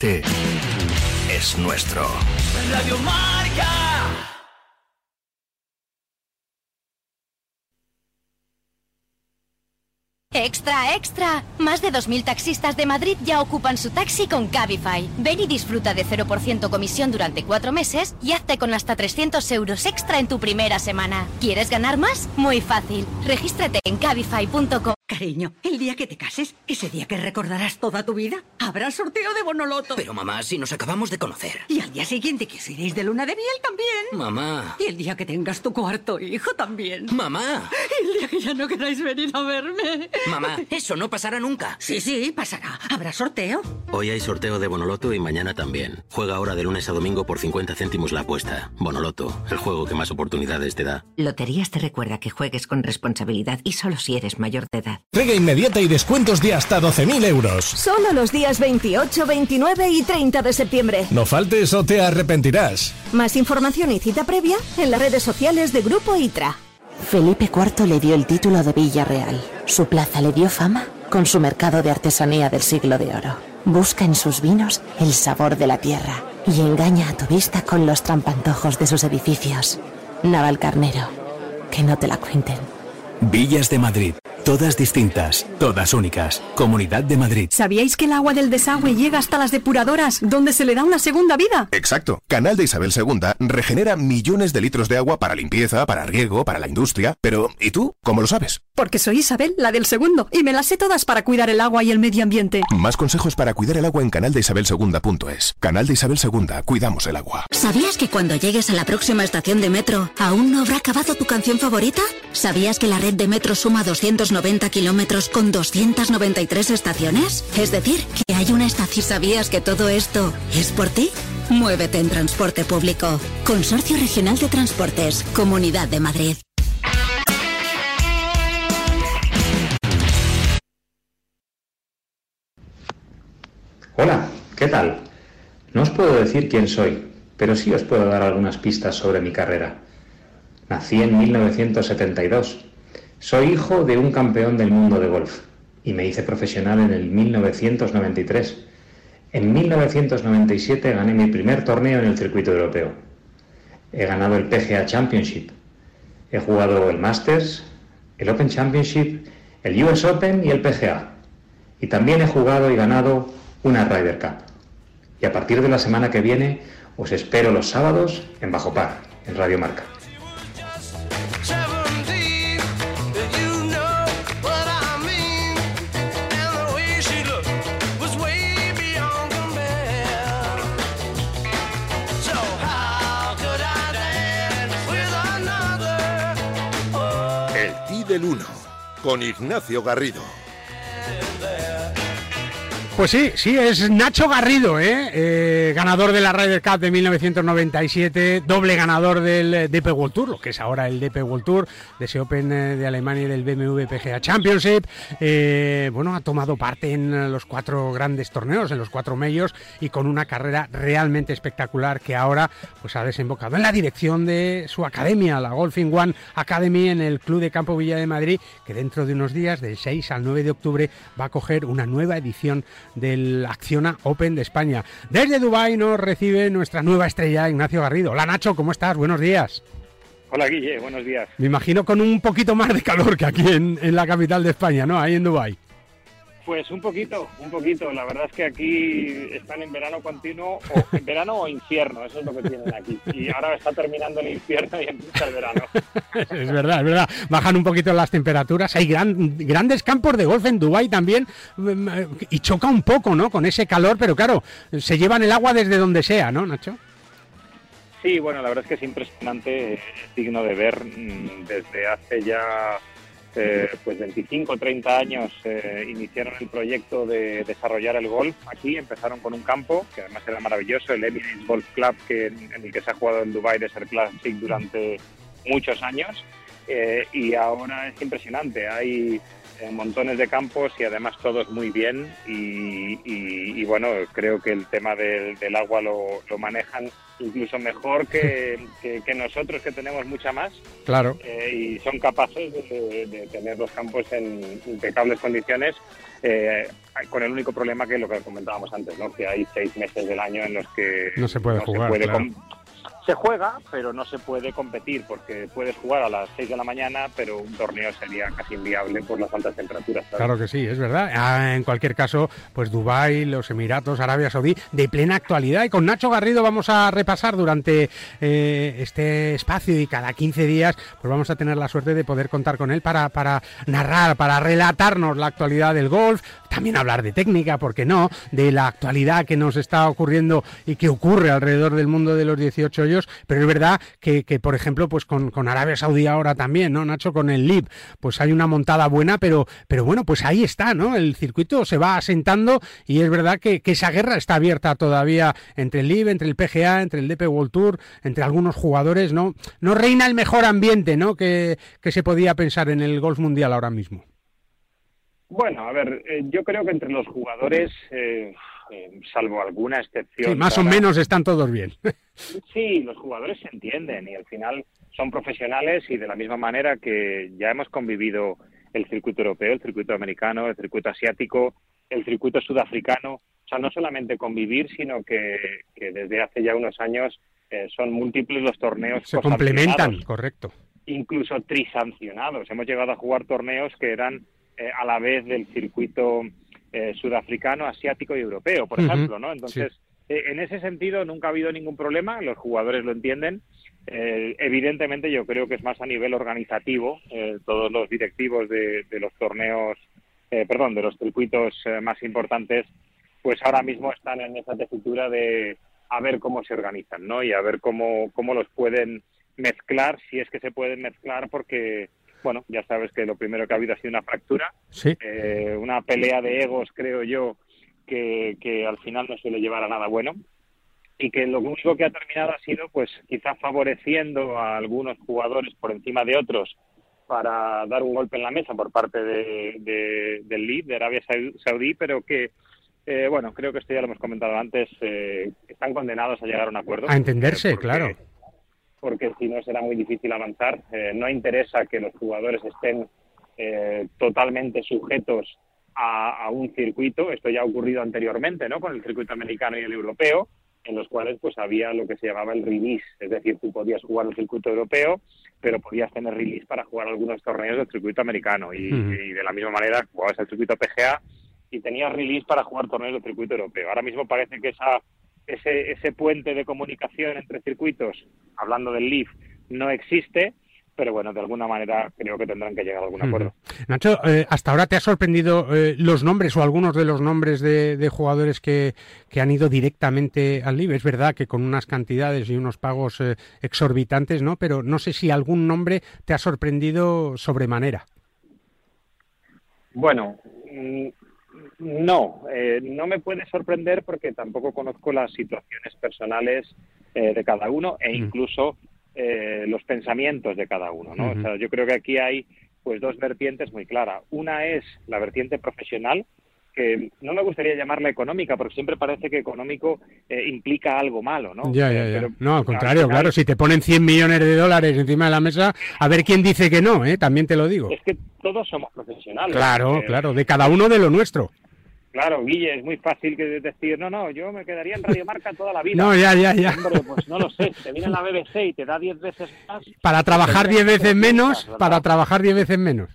T es nuestro. Radio Marca. Extra, extra. Más de 2.000 taxistas de Madrid ya ocupan su taxi con Cabify. Ven y disfruta de 0% comisión durante cuatro meses y hazte con hasta 300 euros extra en tu primera semana. ¿Quieres ganar más? Muy fácil. Regístrate en cabify.com. Cariño, el día que te cases, ese día que recordarás toda tu vida, habrá sorteo de Bonoloto. Pero mamá, si nos acabamos de conocer. Y al día siguiente que os iréis de luna de miel también. Mamá. Y el día que tengas tu cuarto hijo también. Mamá. Y el día que ya no queráis venir a verme. Mamá, eso no pasará nunca. Sí, sí, pasará. Habrá sorteo. Hoy hay sorteo de Bonoloto y mañana también. Juega ahora de lunes a domingo por 50 céntimos la apuesta. Bonoloto, el juego que más oportunidades te da. Loterías te recuerda que juegues con responsabilidad y solo si eres mayor de edad. Entrega inmediata y descuentos de hasta 12.000 euros. Solo los días 28, 29 y 30 de septiembre. No faltes o te arrepentirás. Más información y cita previa en las redes sociales de Grupo ITRA. Felipe IV le dio el título de Villarreal. Su plaza le dio fama con su mercado de artesanía del siglo de oro. Busca en sus vinos el sabor de la tierra y engaña a tu vista con los trampantojos de sus edificios. Naval Carnero, que no te la cuenten. Villas de Madrid. Todas distintas, todas únicas. Comunidad de Madrid. ¿Sabíais que el agua del desagüe llega hasta las depuradoras, donde se le da una segunda vida? Exacto. Canal de Isabel II regenera millones de litros de agua para limpieza, para riego, para la industria. Pero, ¿y tú? ¿Cómo lo sabes? Porque soy Isabel, la del segundo, y me las sé todas para cuidar el agua y el medio ambiente. Más consejos para cuidar el agua en canaldeisabelsegunda.es. Canal de Isabel II, cuidamos el agua. ¿Sabías que cuando llegues a la próxima estación de metro, aún no habrá acabado tu canción favorita? ¿Sabías que la red de metro suma 290 kilómetros con 293 estaciones? Es decir, que hay una estación. ¿Sabías que todo esto es por ti? Muévete en transporte público. Consorcio Regional de Transportes, Comunidad de Madrid. Hola, ¿qué tal? No os puedo decir quién soy, pero sí os puedo dar algunas pistas sobre mi carrera. Nací en 1972. Soy hijo de un campeón del mundo de golf y me hice profesional en el 1993. En 1997 gané mi primer torneo en el circuito europeo. He ganado el PGA Championship. He jugado el Masters, el Open Championship, el US Open y el PGA. Y también he jugado y ganado una Ryder Cup. Y a partir de la semana que viene os espero los sábados en Bajo Par, en Radio Marca. Con Ignacio Garrido. Pues sí, sí, es Nacho Garrido, ¿eh? Eh, ganador de la Ryder Cup de 1997, doble ganador del eh, DP World Tour, lo que es ahora el DP World Tour, de ese Open de Alemania y del BMW PGA Championship. Bueno, ha tomado parte en los cuatro grandes torneos, en los cuatro medios, y con una carrera realmente espectacular que ahora pues, ha desembocado en la dirección de su academia, la Golfing One Academy, en el Club de Campo Villa de Madrid, que dentro de unos días, del 6 al 9 de octubre, va a coger una nueva edición del Acciona Open de España. Desde Dubái nos recibe nuestra nueva estrella, Ignacio Garrido. Hola Nacho, ¿cómo estás? Buenos días. Hola Guille, buenos días. Me imagino con un poquito más de calor que aquí en, en la capital de España, ¿no? Ahí en Dubái. Pues un poquito, un poquito. La verdad es que aquí están en verano continuo, o en verano o infierno, eso es lo que tienen aquí. Y ahora está terminando el infierno y empieza el verano. es verdad, es verdad. Bajan un poquito las temperaturas. Hay gran, grandes campos de golf en Dubái también mm, y choca un poco, ¿no? Con ese calor, pero claro, se llevan el agua desde donde sea, ¿no, Nacho? Sí, bueno, la verdad es que es impresionante, es digno de ver mm, desde hace ya eh, pues 25 o 30 años eh, iniciaron el proyecto de desarrollar el golf aquí, empezaron con un campo que además era maravilloso, el Emirates Golf Club, que, en el que se ha jugado en Dubai Desert Classic durante muchos años eh, y ahora es impresionante, hay montones de campos y además todos muy bien y, bueno, creo que el tema del, agua lo, manejan incluso mejor que, nosotros que tenemos mucha más. Claro. Eh, y son capaces de, tener los campos en impecables condiciones. Eh, con el único problema que lo que comentábamos antes, ¿no? que hay seis meses del año en los que no se puede jugar. Se juega, pero no se puede competir porque puedes jugar a las 6 de la mañana, pero un torneo sería casi inviable por las altas temperaturas. Claro que sí, es verdad. Ah, en cualquier caso, pues Dubái, los Emiratos, Arabia Saudí, de plena actualidad. Y con Nacho Garrido vamos a repasar durante eh, este espacio y cada 15 días, pues vamos a tener la suerte de poder contar con él para, para narrar, para relatarnos la actualidad del golf, también hablar de técnica, ¿por qué no? De la actualidad que nos está ocurriendo y que ocurre alrededor del mundo de los 18 pero es verdad que, por ejemplo, pues con, Arabia Saudí ahora también, ¿no, Nacho? Con el LIB, pues hay una montada buena, pero, pero bueno, pues ahí está, ¿no? El circuito se va asentando y es verdad que, esa guerra está abierta todavía entre el LIB, entre el PGA, entre el DP World Tour, entre algunos jugadores, ¿no? No reina el mejor ambiente, ¿no? Que, que se podía pensar en el golf mundial ahora mismo. Bueno, a ver, eh, yo creo que entre los jugadores, eh, eh, salvo alguna excepción. Sí, más o menos están todos bien. sí, los jugadores se entienden y al final son profesionales y de la misma manera que ya hemos convivido el circuito europeo, el circuito americano, el circuito asiático, el circuito sudafricano. O sea, no solamente convivir, sino que, desde hace ya unos años son múltiples los torneos. Se complementan, correcto. Incluso trisancionados. Hemos llegado a jugar torneos que eran eh, a la vez del circuito eh, sudafricano, asiático y europeo, por ejemplo, ¿no? Entonces, eh, en ese sentido nunca ha habido ningún problema, los jugadores lo entienden. evidentemente, yo creo que es más a nivel organizativo. todos los directivos de, los torneos, perdón, de los circuitos más importantes, pues ahora mismo están en esa tesitura de a ver cómo se organizan, ¿no? Y a ver cómo, cómo los pueden mezclar, si es que se pueden mezclar, porque bueno, ya sabes que lo primero que ha habido ha sido una fractura, eh, una pelea de egos, creo yo, que, que al final no suele llevar a nada bueno. Y que lo único que ha terminado ha sido, pues, quizá favoreciendo a algunos jugadores por encima de otros para dar un golpe en la mesa por parte de, del lead de Arabia Saudí, pero que eh, bueno, creo que esto ya lo hemos comentado antes, eh, están condenados a llegar a un acuerdo. A entenderse, claro porque si no será muy difícil avanzar. Eh, no interesa que los jugadores estén eh, totalmente sujetos a, un circuito. Esto ya ha ocurrido anteriormente, ¿no? Con el circuito americano y el europeo, en los cuales pues había lo que se llamaba el release, es decir, tú podías jugar el circuito europeo, pero podías tener release para jugar algunos torneos del circuito americano y, y de la misma manera jugabas el circuito PGA y tenías release para jugar torneos del circuito europeo. Ahora mismo parece que esa ese, ese puente de comunicación entre circuitos, hablando del LIF, no existe, pero bueno, de alguna manera creo que tendrán que llegar a algún acuerdo. Nacho, eh, hasta ahora te ha sorprendido eh, los nombres o algunos de los nombres de, jugadores que, han ido directamente al LIV. Es verdad que con unas cantidades y unos pagos eh, exorbitantes, ¿no? Pero no sé si algún nombre te ha sorprendido sobremanera. Bueno, mm, no, eh, no me puede sorprender porque tampoco conozco las situaciones personales eh, de cada uno e mm. incluso eh, los pensamientos de cada uno. ¿no? o sea, yo creo que aquí hay pues dos vertientes muy claras. Una es la vertiente profesional, que no me gustaría llamarla económica, porque siempre parece que económico implica algo malo, ¿no? Ya, ya, ya. no, al contrario, claro, si te ponen 100 millones de dólares encima de la mesa, a ver quién dice que no, ¿eh? También te lo digo. Es que todos somos profesionales. Claro, claro, de cada uno de lo nuestro. Claro, Guille, es muy fácil que decir, no, no, yo me quedaría en Radio Marca toda la vida. No, ya, ya, ya. Hombre, pues no lo sé, te viene la BBC y te da 10 veces más. Para trabajar 10 veces menos, para trabajar 10 veces menos.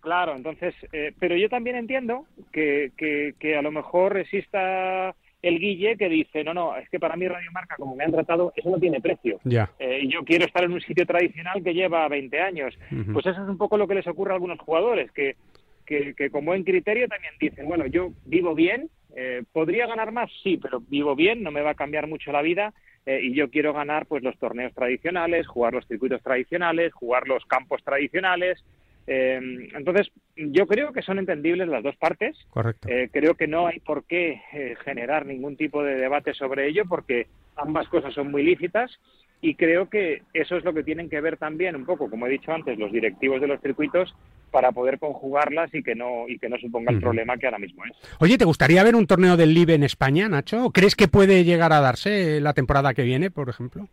Claro, entonces, eh, pero yo también entiendo que, que, que, a lo mejor exista el Guille que dice, no, no, es que para mí Radio Marca, como me han tratado, eso no tiene precio. Ya. Eh, y yo quiero estar en un sitio tradicional que lleva 20 años. Pues eso es un poco lo que les ocurre a algunos jugadores, que que, que con buen criterio también dicen, bueno, yo vivo bien, eh, podría ganar más, sí, pero vivo bien, no me va a cambiar mucho la vida eh, y yo quiero ganar pues los torneos tradicionales, jugar los circuitos tradicionales, jugar los campos tradicionales. Eh, entonces, yo creo que son entendibles las dos partes. Correcto. creo que no hay por qué generar ningún tipo de debate sobre ello porque ambas cosas son muy lícitas y creo que eso es lo que tienen que ver también un poco, como he dicho antes, los directivos de los circuitos para poder conjugarlas y que no y que no suponga el problema que ahora mismo es. Oye, ¿te gustaría ver un torneo del LIBE en España, Nacho? ¿Crees que puede llegar a darse la temporada que viene, por ejemplo?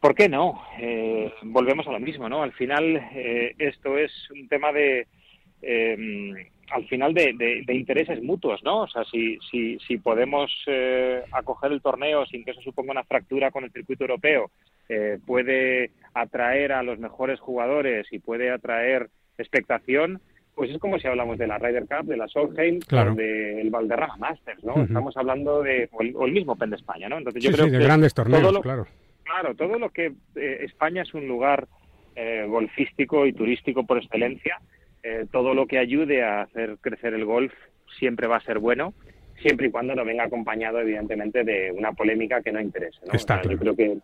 ¿Por qué no? Eh, volvemos a lo mismo, ¿no? Al final eh, esto es un tema de eh, al final de, intereses mutuos, ¿no? O sea, si, si, si podemos acoger el torneo sin que eso suponga una fractura con el circuito europeo, puede atraer a los mejores jugadores y puede atraer expectación, pues es como si hablamos de la Ryder Cup, de la Solheim, o del Valderrama Masters, ¿no? Estamos hablando de o el, mismo Open de España, ¿no? Entonces yo creo de grandes torneos, claro. Claro, todo lo que eh, España es un lugar eh, golfístico y turístico por excelencia, eh, todo lo que ayude a hacer crecer el golf siempre va a ser bueno, siempre y cuando no venga acompañado, evidentemente, de una polémica que no interese. ¿no? yo creo que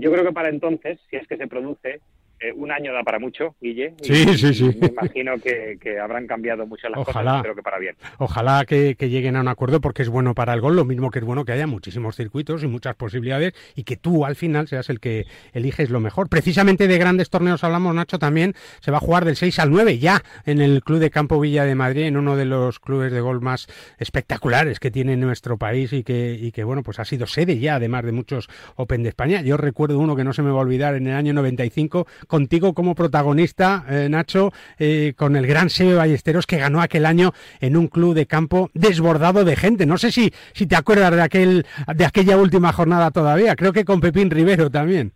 yo creo que para entonces, si es que se produce, eh, un año da para mucho, Guille. Sí, sí, sí. Me imagino que, habrán cambiado mucho las ojalá, cosas, pero que para bien. Ojalá que, lleguen a un acuerdo porque es bueno para el gol, lo mismo que es bueno que haya muchísimos circuitos y muchas posibilidades y que tú al final seas el que eliges lo mejor. Precisamente de grandes torneos hablamos, Nacho, también se va a jugar del 6 al 9 ya en el Club de Campo Villa de Madrid, en uno de los clubes de gol más espectaculares que tiene nuestro país y que, y que bueno, pues ha sido sede ya, además de muchos Open de España. Yo recuerdo uno que no se me va a olvidar en el año 95 contigo como protagonista, eh, Nacho, eh, con el gran Sebe Ballesteros que ganó aquel año en un club de campo desbordado de gente. No sé si, si te acuerdas de, aquel, de aquella última jornada todavía, creo que con Pepín Rivero también.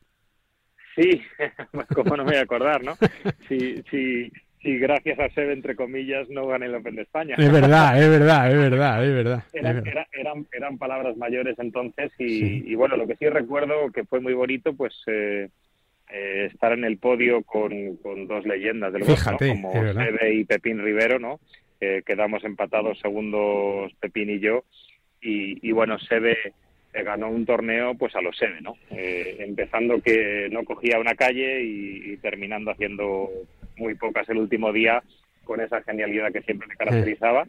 Sí, como no me voy a acordar, ¿no? Sí, sí, sí, gracias a Sebe, entre comillas, no gané el Open de España. Es verdad, es verdad, es verdad, es verdad. eran, eran, palabras mayores entonces y, y, bueno, lo que sí recuerdo que fue muy bonito, pues eh, eh, estar en el podio con, con dos leyendas del golf, como Sebe y Pepín Rivero, ¿no? quedamos empatados segundos Pepín y yo y, y bueno, Sebe ganó un torneo pues a los Sebe, ¿no? Eh, empezando que no cogía una calle y, terminando haciendo muy pocas el último día con esa genialidad que siempre le caracterizaba.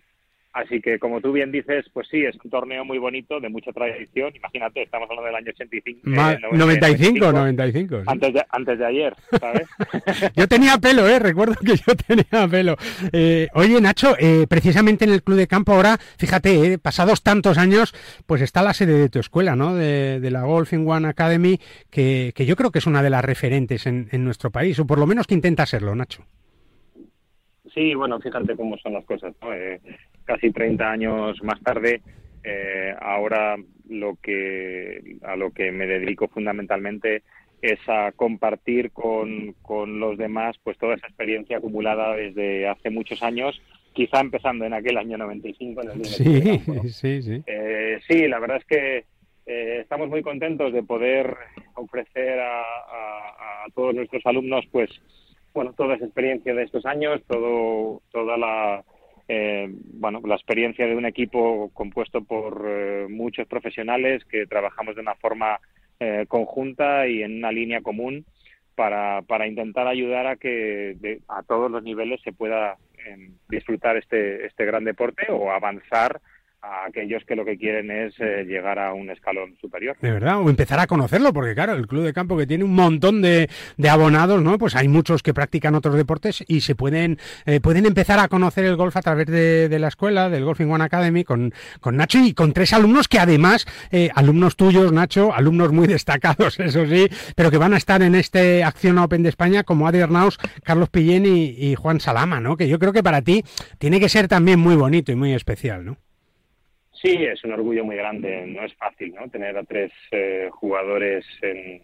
Así que, como tú bien dices, pues sí, es un torneo muy bonito, de mucha tradición. Imagínate, estamos hablando del año 85. 95, 95. Antes, de, antes de ayer, ¿sabes? yo tenía pelo, ¿eh? Recuerdo que yo tenía pelo. Eh, oye, Nacho, eh, precisamente en el Club de Campo ahora, fíjate, eh, pasados tantos años, pues está la sede de tu escuela, ¿no? De, la Golfing One Academy, que, que, yo creo que es una de las referentes en, en nuestro país, o por lo menos que intenta serlo, Nacho. Sí, bueno, fíjate cómo son las cosas. ¿no? Casi 30 años más tarde, eh, ahora lo que a lo que me dedico fundamentalmente es a compartir con, con los demás pues toda esa experiencia acumulada desde hace muchos años quizá empezando en aquel año 95 en el sí, sí, sí. Eh, sí, la verdad es que eh, estamos muy contentos de poder ofrecer a, a, todos nuestros alumnos pues bueno toda esa experiencia de estos años todo toda la eh, bueno, la experiencia de un equipo compuesto por eh, muchos profesionales que trabajamos de una forma eh, conjunta y en una línea común para, para intentar ayudar a que a todos los niveles se pueda disfrutar este, este gran deporte o avanzar a aquellos que lo que quieren es eh, llegar a un escalón superior. De verdad, o empezar a conocerlo, porque claro, el club de campo que tiene un montón de, de abonados, ¿no? Pues hay muchos que practican otros deportes y se pueden, eh, pueden empezar a conocer el golf a través de, la escuela, del Golfing One Academy, con, con Nacho y con tres alumnos que además, eh, alumnos tuyos, Nacho, alumnos muy destacados, eso sí, pero que van a estar en este Acción Open de España, como Adi Arnaus, Carlos Pillén y Juan Salama, ¿no? Que yo creo que para ti tiene que ser también muy bonito y muy especial, ¿no? Sí, es un orgullo muy grande. No es fácil, ¿no? Tener a tres eh, jugadores en,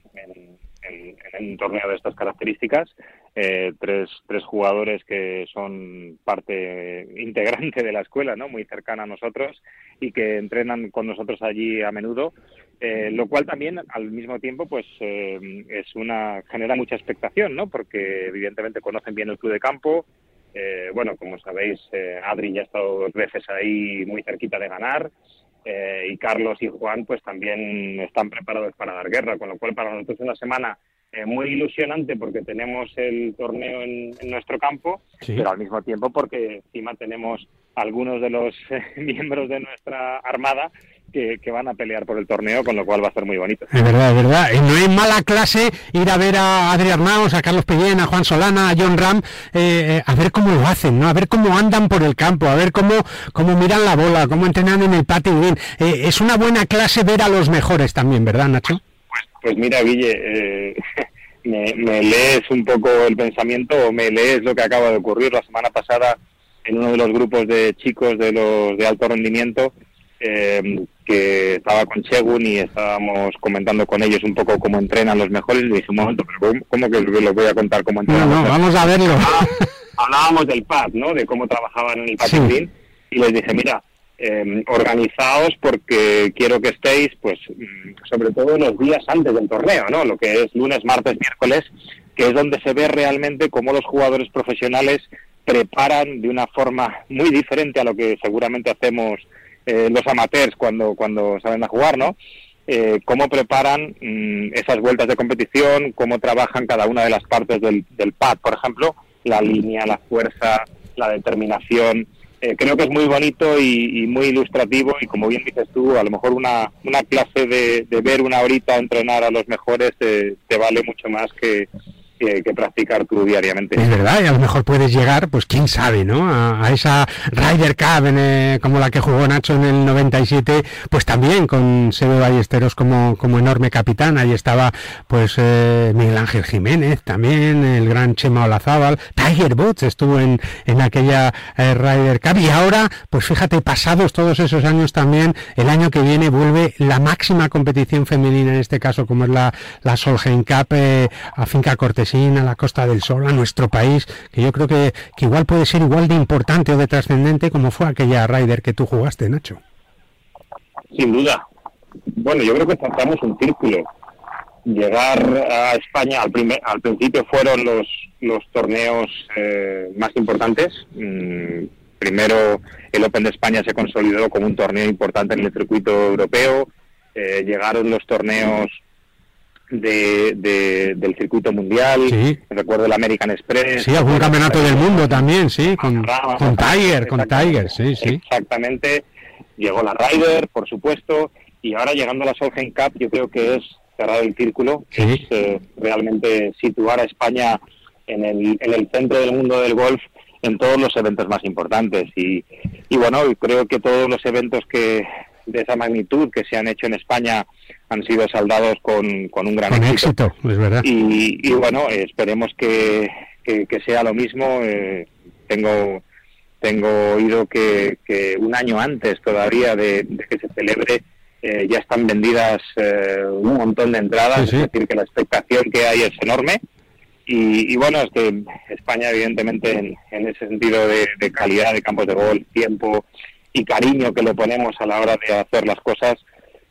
un torneo de estas características, eh, tres, tres jugadores que son parte integrante de la escuela, ¿no? Muy cercana a nosotros y que entrenan con nosotros allí a menudo. Eh, lo cual también al mismo tiempo pues es una genera mucha expectación no porque evidentemente conocen bien el club de campo eh, bueno, como sabéis, eh, Adri ya ha estado dos veces ahí muy cerquita de ganar. Eh, y Carlos y Juan pues también están preparados para dar guerra, con lo cual para nosotros es una semana muy ilusionante porque tenemos el torneo en, nuestro campo, pero al mismo tiempo porque encima tenemos algunos de los miembros de nuestra armada que, van a pelear por el torneo, con lo cual va a ser muy bonito. Es verdad, es verdad. Y no es mala clase ir a ver a Adrián Maus, a Carlos Pellén, a Juan Solana, a John Ram, eh, a ver cómo lo hacen, ¿no? A ver cómo andan por el campo, a ver cómo, cómo miran la bola, cómo entrenan en el patio. Bien. Eh, es una buena clase ver a los mejores también, ¿verdad, Nacho? Pues, pues mira, Guille, eh, me, lees un poco el pensamiento o me lees lo que acaba de ocurrir la semana pasada en uno de los grupos de chicos de los de alto rendimiento eh, que estaba con Chegun y estábamos comentando con ellos un poco cómo entrenan los mejores. Y dije un momento pero cómo, que les voy a contar cómo entrenan no, no, vamos a verlo. Hablábamos del pad no de cómo trabajaban en el patín y les dije mira eh, organizaos porque quiero que estéis, pues, mm, sobre todo los días antes del torneo, ¿no? Lo que es lunes, martes, miércoles, que es donde se ve realmente cómo los jugadores profesionales preparan de una forma muy diferente a lo que seguramente hacemos eh, los amateurs cuando, cuando saben a jugar, ¿no? Eh, cómo preparan mm, esas vueltas de competición, cómo trabajan cada una de las partes del, del pad, por ejemplo, la línea, la fuerza, la determinación, eh, creo que es muy bonito y, muy ilustrativo y como bien dices tú, a lo mejor una, una clase de, ver una horita entrenar a los mejores te vale mucho más que, que, practicar tú diariamente. Es verdad, y a lo mejor puedes llegar, pues quién sabe, ¿no? A, esa Ryder Cup eh, como la que jugó Nacho en el 97, pues también con Sebe Ballesteros como, como enorme capitán. Ahí estaba, pues, eh, Miguel Ángel Jiménez también, el gran Chema Olazábal, Tiger Woods estuvo en, en aquella eh, Ryder. Y ahora, pues fíjate, pasados todos esos años también, el año que viene vuelve la máxima competición femenina, en este caso, como es la, la Solheim Cup a Finca A la Costa del Sol, a nuestro país, que yo creo que, igual puede ser igual de importante o de trascendente como fue aquella Ryder que tú jugaste, Nacho. Sin duda. Bueno, yo creo que tratamos un círculo. Llegar a España al, primer, al principio fueron los, los torneos eh, más importantes. Mm, primero el Open de España se consolidó como un torneo importante en el circuito europeo. Eh, llegaron los torneos de, del circuito mundial, recuerdo el American Express. Sí, algún campeonato del mundo también, sí, con, con Tiger, con Tiger, sí, sí. Exactamente, llegó la Ryder, por supuesto, y ahora llegando a la Solheim Cup yo creo que es cerrar el círculo, es eh, realmente situar a España en el, en el centro del mundo del golf en todos los eventos más importantes y, y bueno, creo que todos los eventos que de esa magnitud que se han hecho en España han sido saldados con, con un gran éxito. es verdad. Y, bueno, esperemos que, que, sea lo mismo. Eh, tengo tengo oído que, que, un año antes todavía de, que se celebre eh, ya están vendidas eh, un montón de entradas, es decir, que la expectación que hay es enorme. Y, bueno, es que España, evidentemente, en, en ese sentido de, de, calidad de campos de gol, tiempo y cariño que le ponemos a la hora de hacer las cosas,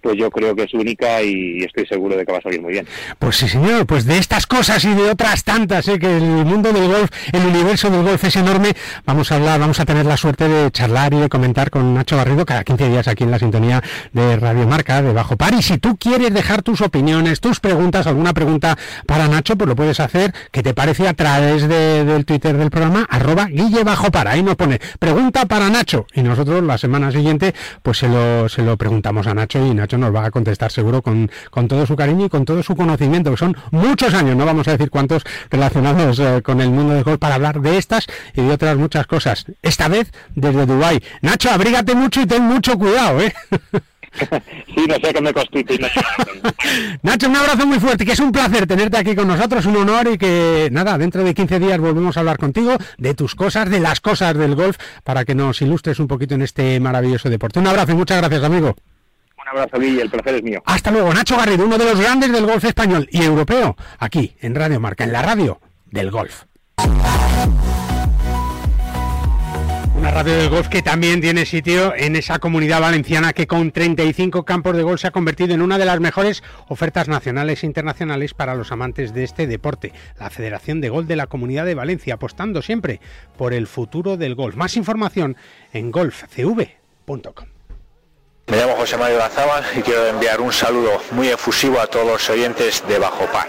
pues yo creo que es única y estoy seguro de que va a salir muy bien. Pues sí, señor, pues de estas cosas y de otras tantas, ¿eh? que el mundo del golf, el universo del golf es enorme, vamos a hablar, vamos a tener la suerte de charlar y de comentar con Nacho Garrido cada 15 días aquí en la sintonía de Radio Marca, de Bajo Par. Y si tú quieres dejar tus opiniones, tus preguntas, alguna pregunta para Nacho, pues lo puedes hacer, que te parece a través del Twitter del programa, arroba Guille Bajo Par. Ahí nos pone, pregunta para Nacho. Y nosotros la semana siguiente, pues se lo, se lo preguntamos a Nacho y Nacho nos va a contestar seguro con, con todo su cariño y con todo su conocimiento, que son muchos años, no vamos a decir cuántos relacionados eh, con el mundo del golf para hablar de estas y de otras muchas cosas. Esta vez desde Dubai. Nacho, abrígate mucho y ten mucho cuidado, ¿eh? Sí, no sé qué me constituye. Nacho, un abrazo muy fuerte, que es un placer tenerte aquí con nosotros, un honor y que nada, dentro de 15 días volvemos a hablar contigo de tus cosas, de las cosas del golf, para que nos ilustres un poquito en este maravilloso deporte. Un abrazo y muchas gracias, amigo. Abrazo, Guille, el placer es mío. Hasta luego, Nacho Garrido, uno de los grandes del golf español y europeo, aquí en Radio Marca, en la radio del golf. Una radio del golf que también tiene sitio en esa comunidad valenciana que con 35 campos de golf se ha convertido en una de las mejores ofertas nacionales e internacionales para los amantes de este deporte. La Federación de Golf de la Comunidad de Valencia, apostando siempre por el futuro del golf. Más información en golfcv.com. Me llamo José Mario Lazaba y quiero enviar un saludo muy efusivo a todos los oyentes de Bajo Par.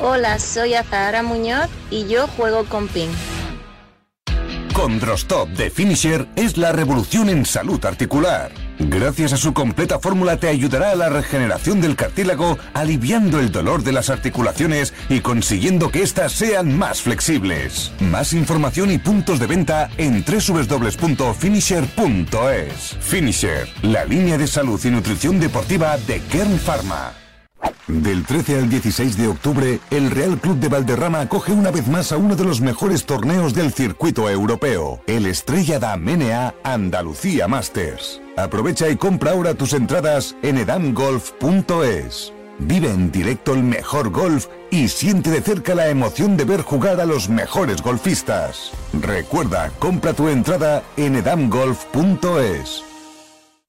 Hola, soy Azahara Muñoz y yo juego con PIN. Con Drostop de Finisher es la revolución en salud articular. Gracias a su completa fórmula te ayudará a la regeneración del cartílago, aliviando el dolor de las articulaciones y consiguiendo que éstas sean más flexibles. Más información y puntos de venta en www.finisher.es. Finisher, la línea de salud y nutrición deportiva de Kern Pharma. Del 13 al 16 de octubre, el Real Club de Valderrama acoge una vez más a uno de los mejores torneos del circuito europeo, el Estrella da Menea Andalucía Masters. Aprovecha y compra ahora tus entradas en edamgolf.es. Vive en directo el mejor golf y siente de cerca la emoción de ver jugar a los mejores golfistas. Recuerda, compra tu entrada en edamgolf.es.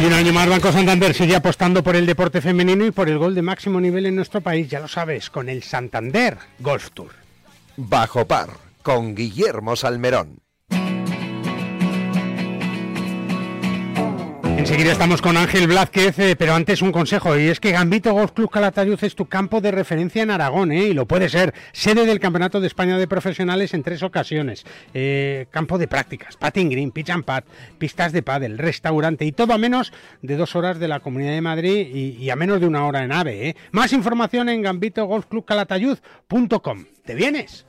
Y un año más Banco Santander sigue apostando por el deporte femenino y por el gol de máximo nivel en nuestro país, ya lo sabes, con el Santander Golf Tour. Bajo par, con Guillermo Salmerón. Enseguida estamos con Ángel Blázquez, eh, pero antes un consejo, y es que Gambito Golf Club Calatayud es tu campo de referencia en Aragón, eh, y lo puede ser, sede del Campeonato de España de Profesionales en tres ocasiones, eh, campo de prácticas, patting green, pitch and pad, pistas de pádel, restaurante, y todo a menos de dos horas de la Comunidad de Madrid y, y a menos de una hora en AVE. Eh. Más información en gambitogolfclubcalatayud.com. ¿Te vienes?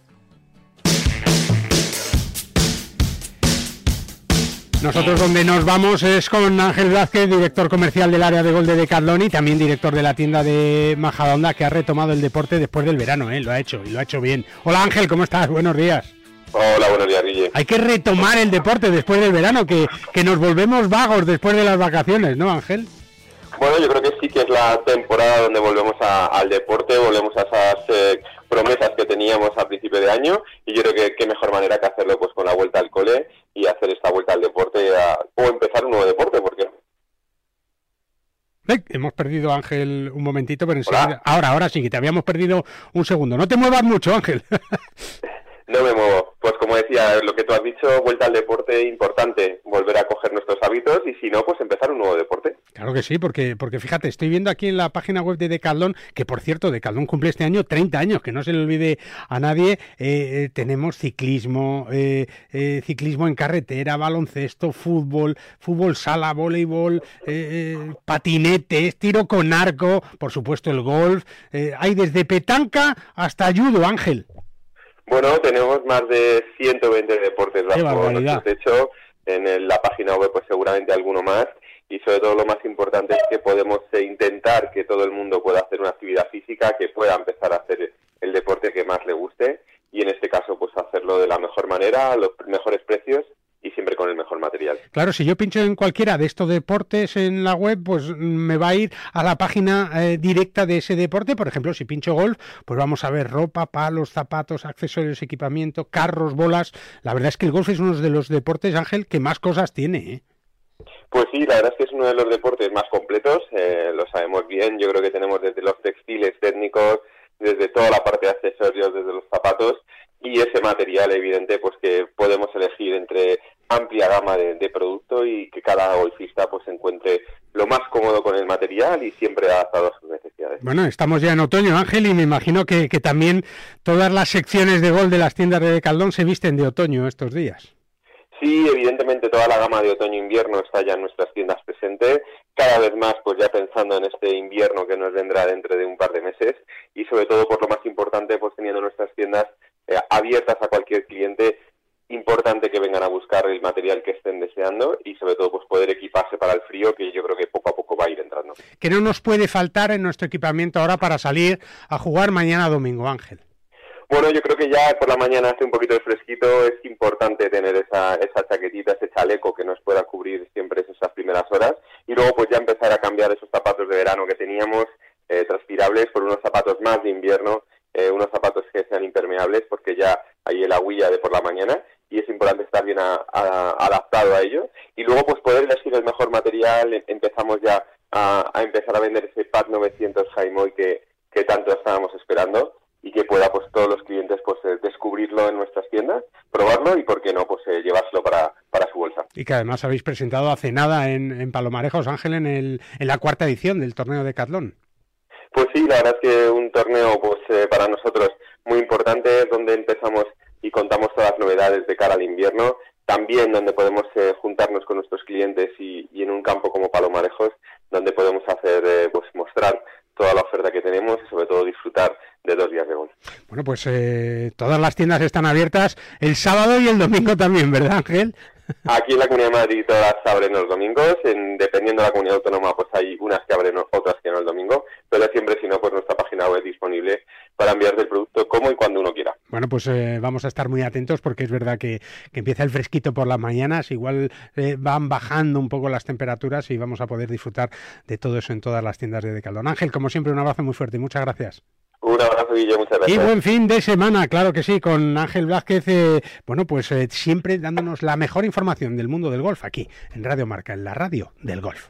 Nosotros donde nos vamos es con Ángel Blázquez, director comercial del área de gol de Decathlon y también director de la tienda de Majadahonda que ha retomado el deporte después del verano, ¿eh? lo ha hecho y lo ha hecho bien. Hola Ángel, ¿cómo estás? Buenos días. Hola, buenos días, Guille. Hay que retomar el deporte después del verano, que, que nos volvemos vagos después de las vacaciones, ¿no Ángel? Bueno, yo creo que sí que es la temporada donde volvemos al deporte, volvemos a esas eh, promesas que teníamos a principio de año y yo creo que qué mejor manera que hacerlo pues con la vuelta al cole y hacer esta vuelta al deporte o empezar un nuevo deporte, porque hemos perdido Ángel un momentito, pero enseguida. Ahora, ahora sí, que te habíamos perdido un segundo. No te muevas mucho, Ángel. No me muevo. Decía, lo que tú has dicho, vuelta al deporte importante, volver a coger nuestros hábitos y si no, pues empezar un nuevo deporte. Claro que sí, porque, porque fíjate, estoy viendo aquí en la página web de Decathlon, que por cierto, Decathlon cumple este año 30 años, que no se le olvide a nadie, eh, eh, tenemos ciclismo, eh, ciclismo en carretera, baloncesto, fútbol, fútbol sala, voleibol, patinetes, tiro con arco, por supuesto el golf, hay desde petanca hasta judo, Ángel. Bueno, tenemos más de 120 deportes bajo nuestro techo. En la página web, pues seguramente alguno más. Y sobre todo lo más importante es que podemos eh, intentar que todo el mundo pueda hacer una actividad física, que pueda empezar a hacer el deporte que más le guste y en este caso pues hacerlo de la mejor manera, a los mejores precios y siempre con el mejor material. Claro, si yo pincho en cualquiera de estos deportes en la web, pues me va a ir a la página eh, directa de ese deporte. Por ejemplo, si pincho golf, pues vamos a ver ropa, palos, zapatos, accesorios, equipamiento, carros, bolas. La verdad es que el golf es uno de los deportes, Ángel, que más cosas tiene. ¿eh? Pues sí, la verdad es que es uno de los deportes más completos, eh, lo sabemos bien. Yo creo que tenemos desde los textiles técnicos, desde toda la parte de accesorios, desde los zapatos y ese material evidente pues que podemos elegir entre amplia gama de, de producto y que cada golfista pues encuentre lo más cómodo con el material y siempre adaptado a sus necesidades. Bueno, estamos ya en otoño, Ángel, y me imagino que, que también todas las secciones de gol de las tiendas de Caldón se visten de otoño estos días. Sí, evidentemente toda la gama de otoño-invierno está ya en nuestras tiendas presente, cada vez más pues ya pensando en este invierno que nos vendrá dentro de un par de meses y sobre todo por lo más importante pues teniendo nuestras tiendas eh, abiertas a cualquier cliente importante que vengan a buscar el material que estén deseando y sobre todo pues poder equiparse para el frío que yo creo que poco a poco va a ir entrando. ¿Qué no nos puede faltar en nuestro equipamiento ahora para salir a jugar mañana domingo, Ángel? Bueno, yo creo que ya por la mañana hace un poquito de fresquito, es importante tener esa, esa chaquetita, ese chaleco que nos pueda cubrir siempre esas primeras horas y luego pues ya empezar a cambiar esos zapatos de verano que teníamos eh, transpirables por unos zapatos más de invierno eh, unos zapatos que sean impermeables porque ya hay el agüilla de por la mañana y es importante estar bien adaptado a ello. Y luego pues poder elegir el mejor material, em, empezamos ya a, empezar a vender ese Pad 900 Jaimoy que, que tanto estábamos esperando y que pueda pues todos los clientes pues eh, descubrirlo en nuestras tiendas, probarlo y por qué no pues eh, llevárselo para, para su bolsa. Y que además habéis presentado hace nada en, en Palomarejos, Ángel, en, el, en la cuarta edición del torneo de Catlón. Pues sí, la verdad es que un torneo pues eh, para nosotros muy importante, donde empezamos y contamos todas las novedades de cara al invierno, también donde podemos eh, juntarnos con nuestros clientes y, en un campo como Palomarejos, donde podemos hacer, eh, pues mostrar toda la oferta que tenemos y sobre todo disfrutar de dos días de gol. Bueno, pues todas las tiendas están abiertas el sábado y el domingo también, ¿verdad, Ángel? Aquí en la Comunidad de Madrid todas abren los domingos, en, dependiendo de la comunidad autónoma pues hay unas que abren otras que no el domingo, pero siempre si no pues nuestra página web es disponible para enviarte el producto como y cuando uno quiera. Bueno pues eh, vamos a estar muy atentos porque es verdad que, empieza el fresquito por las mañanas, igual eh, van bajando un poco las temperaturas y vamos a poder disfrutar de todo eso en todas las tiendas de Decaldón. Ángel, como siempre un abrazo muy fuerte y muchas gracias. Un abrazo, Guille, muchas gracias. Y buen fin de semana, claro que sí, con Ángel Blázquez, eh, bueno, pues eh, siempre dándonos la mejor información del mundo del golf aquí, en Radio Marca, en la radio del golf.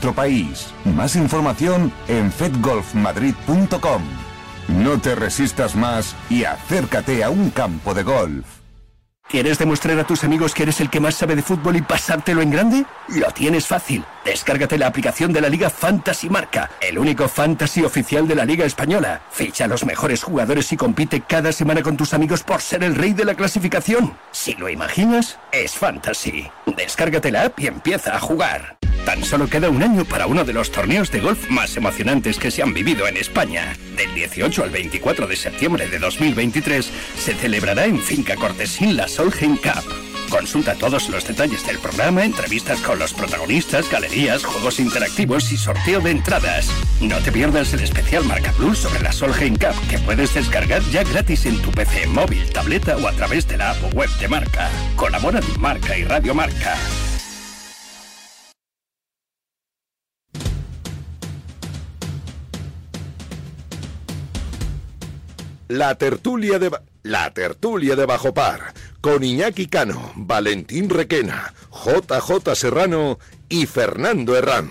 nuestro país. Más información en fedgolfmadrid.com. No te resistas más y acércate a un campo de golf. ¿Quieres demostrar a tus amigos que eres el que más sabe de fútbol y pasártelo en grande? Lo tienes fácil. Descárgate la aplicación de la Liga Fantasy Marca, el único fantasy oficial de la Liga Española. Ficha a los mejores jugadores y compite cada semana con tus amigos por ser el rey de la clasificación. Si lo imaginas, es fantasy. Descárgate la app y empieza a jugar. Tan solo queda un año para uno de los torneos de golf más emocionantes que se han vivido en España. Del 18 al 24 de septiembre de 2023 se celebrará en Finca Cortesín la Solheim Cup. Consulta todos los detalles del programa, entrevistas con los protagonistas, galerías, juegos interactivos y sorteo de entradas. No te pierdas el especial Marca Plus sobre la Solheim Cup que puedes descargar ya gratis en tu PC, móvil, tableta o a través de la app web de Marca. Colaboran Marca y Radio Marca. La tertulia de la tertulia de Bajo Par con Iñaki Cano, Valentín Requena, JJ Serrano y Fernando Herrán.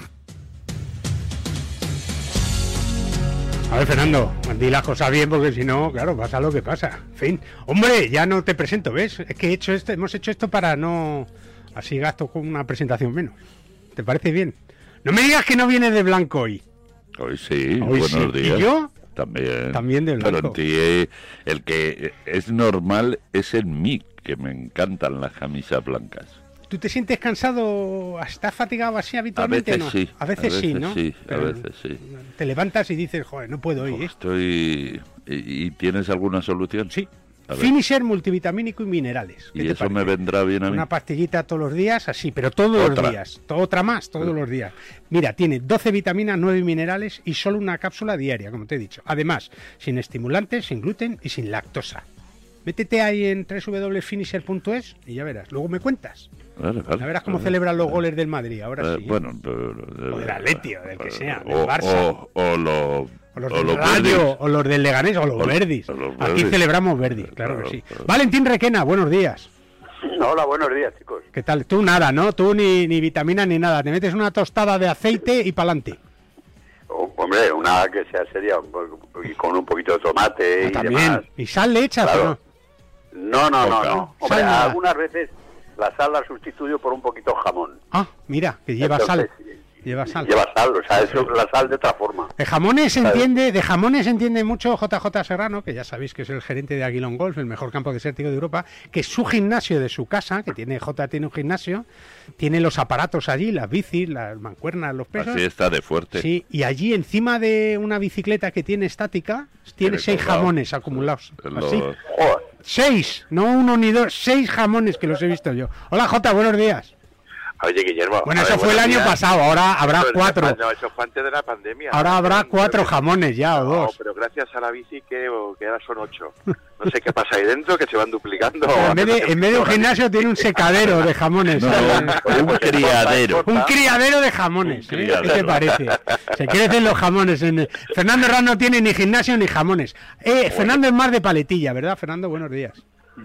A ver, Fernando, di las cosas bien porque si no, claro, pasa lo que pasa. En fin. Hombre, ya no te presento, ¿ves? Es que he hecho esto, hemos hecho esto para no... Así gasto con una presentación menos. ¿Te parece bien? No me digas que no viene de blanco hoy. Hoy sí, Hoy buenos sí. ¿Y días. yo? También. También de Pero blanco. en ti, eh, el que es normal es en mí, que me encantan las camisas blancas. ¿Tú te sientes cansado? ¿Estás fatigado así habitualmente? veces o no? sí, A veces, a sí, veces ¿no? sí, a veces sí. Te levantas y dices, joder, no puedo ir. ¿eh? Estoy... ¿Y, y tienes alguna solución? Sí. A. Finisher multivitamínico y minerales. ¿Qué Y eso me vendrá bien a mí. Una pastillita todos los días, así, pero todos los días. Otra más, todos los días. Mira, tiene 12 vitaminas, 9 minerales y solo una cápsula diaria, como te he dicho. Además, sin estimulantes, sin gluten y sin lactosa. Métete ahí en www.finisher.es y ya verás. Luego me cuentas. Vale, vale, Ya verás cómo vale. celebran los goles del Madrid. Ahora Eh, sí. ¿eh? bueno, pero- O del Atleti, o del que sea, del o, Barça. o- o lo- O los o del los Rayo, verdes. o los del Leganés, o los O- Verdis. o los Aquí Verdis. celebramos Verdis, claro, Claro, que sí. claro. Valentín Requena, buenos días. Hola, buenos días, chicos. ¿Qué tal? Tú nada, ¿no? Tú ni, ni vitamina ni nada. Te metes una tostada de aceite y pa'lante. Hombre, una que sea seria, con un poquito de tomate y También. demás. ¿Y sal le echas Claro. o no? No, no, no, no. Hombre, algunas veces la sal la sustituyo por un poquito de jamón. Ah, mira, que lleva Entonces, sal. Lleva sal. Lleva sal, o sea, es la sal de otra forma. De jamones ¿Sabes? entiende, de jamones entiende mucho JJ Serrano, que ya sabéis que es el gerente de Aguilón Golf, el mejor campo desértico de Europa, que es su gimnasio de su casa, que tiene J tiene un gimnasio, tiene los aparatos allí, las bicis, las mancuernas, los pesos. Así está de fuerte. Sí, y allí encima de una bicicleta que tiene estática, tiene Tiene seis colgado. jamones acumulados. Los- Así. Seis, no uno ni dos, seis jamones que los he visto yo. Hola J, buenos días. Oye, Guillermo. Bueno, eso ver, fue el año días. pasado, ahora habrá cuatro. No, eso fue antes de la pandemia. Ahora habrá cuatro jamones ya o No, dos. pero gracias a la bici que, que ahora son ocho. No sé qué pasa ahí dentro, que se van duplicando. En, vez de, en vez de un gimnasio tiene un secadero de jamones. No, ¿sabes? un criadero. Un criadero de jamones. ¿eh? criadero. ¿Qué te parece? Se crecen los jamones. En... Fernando Herrán no tiene ni gimnasio ni jamones. Eh, Fernando es más de paletilla, ¿verdad? Fernando, buenos días.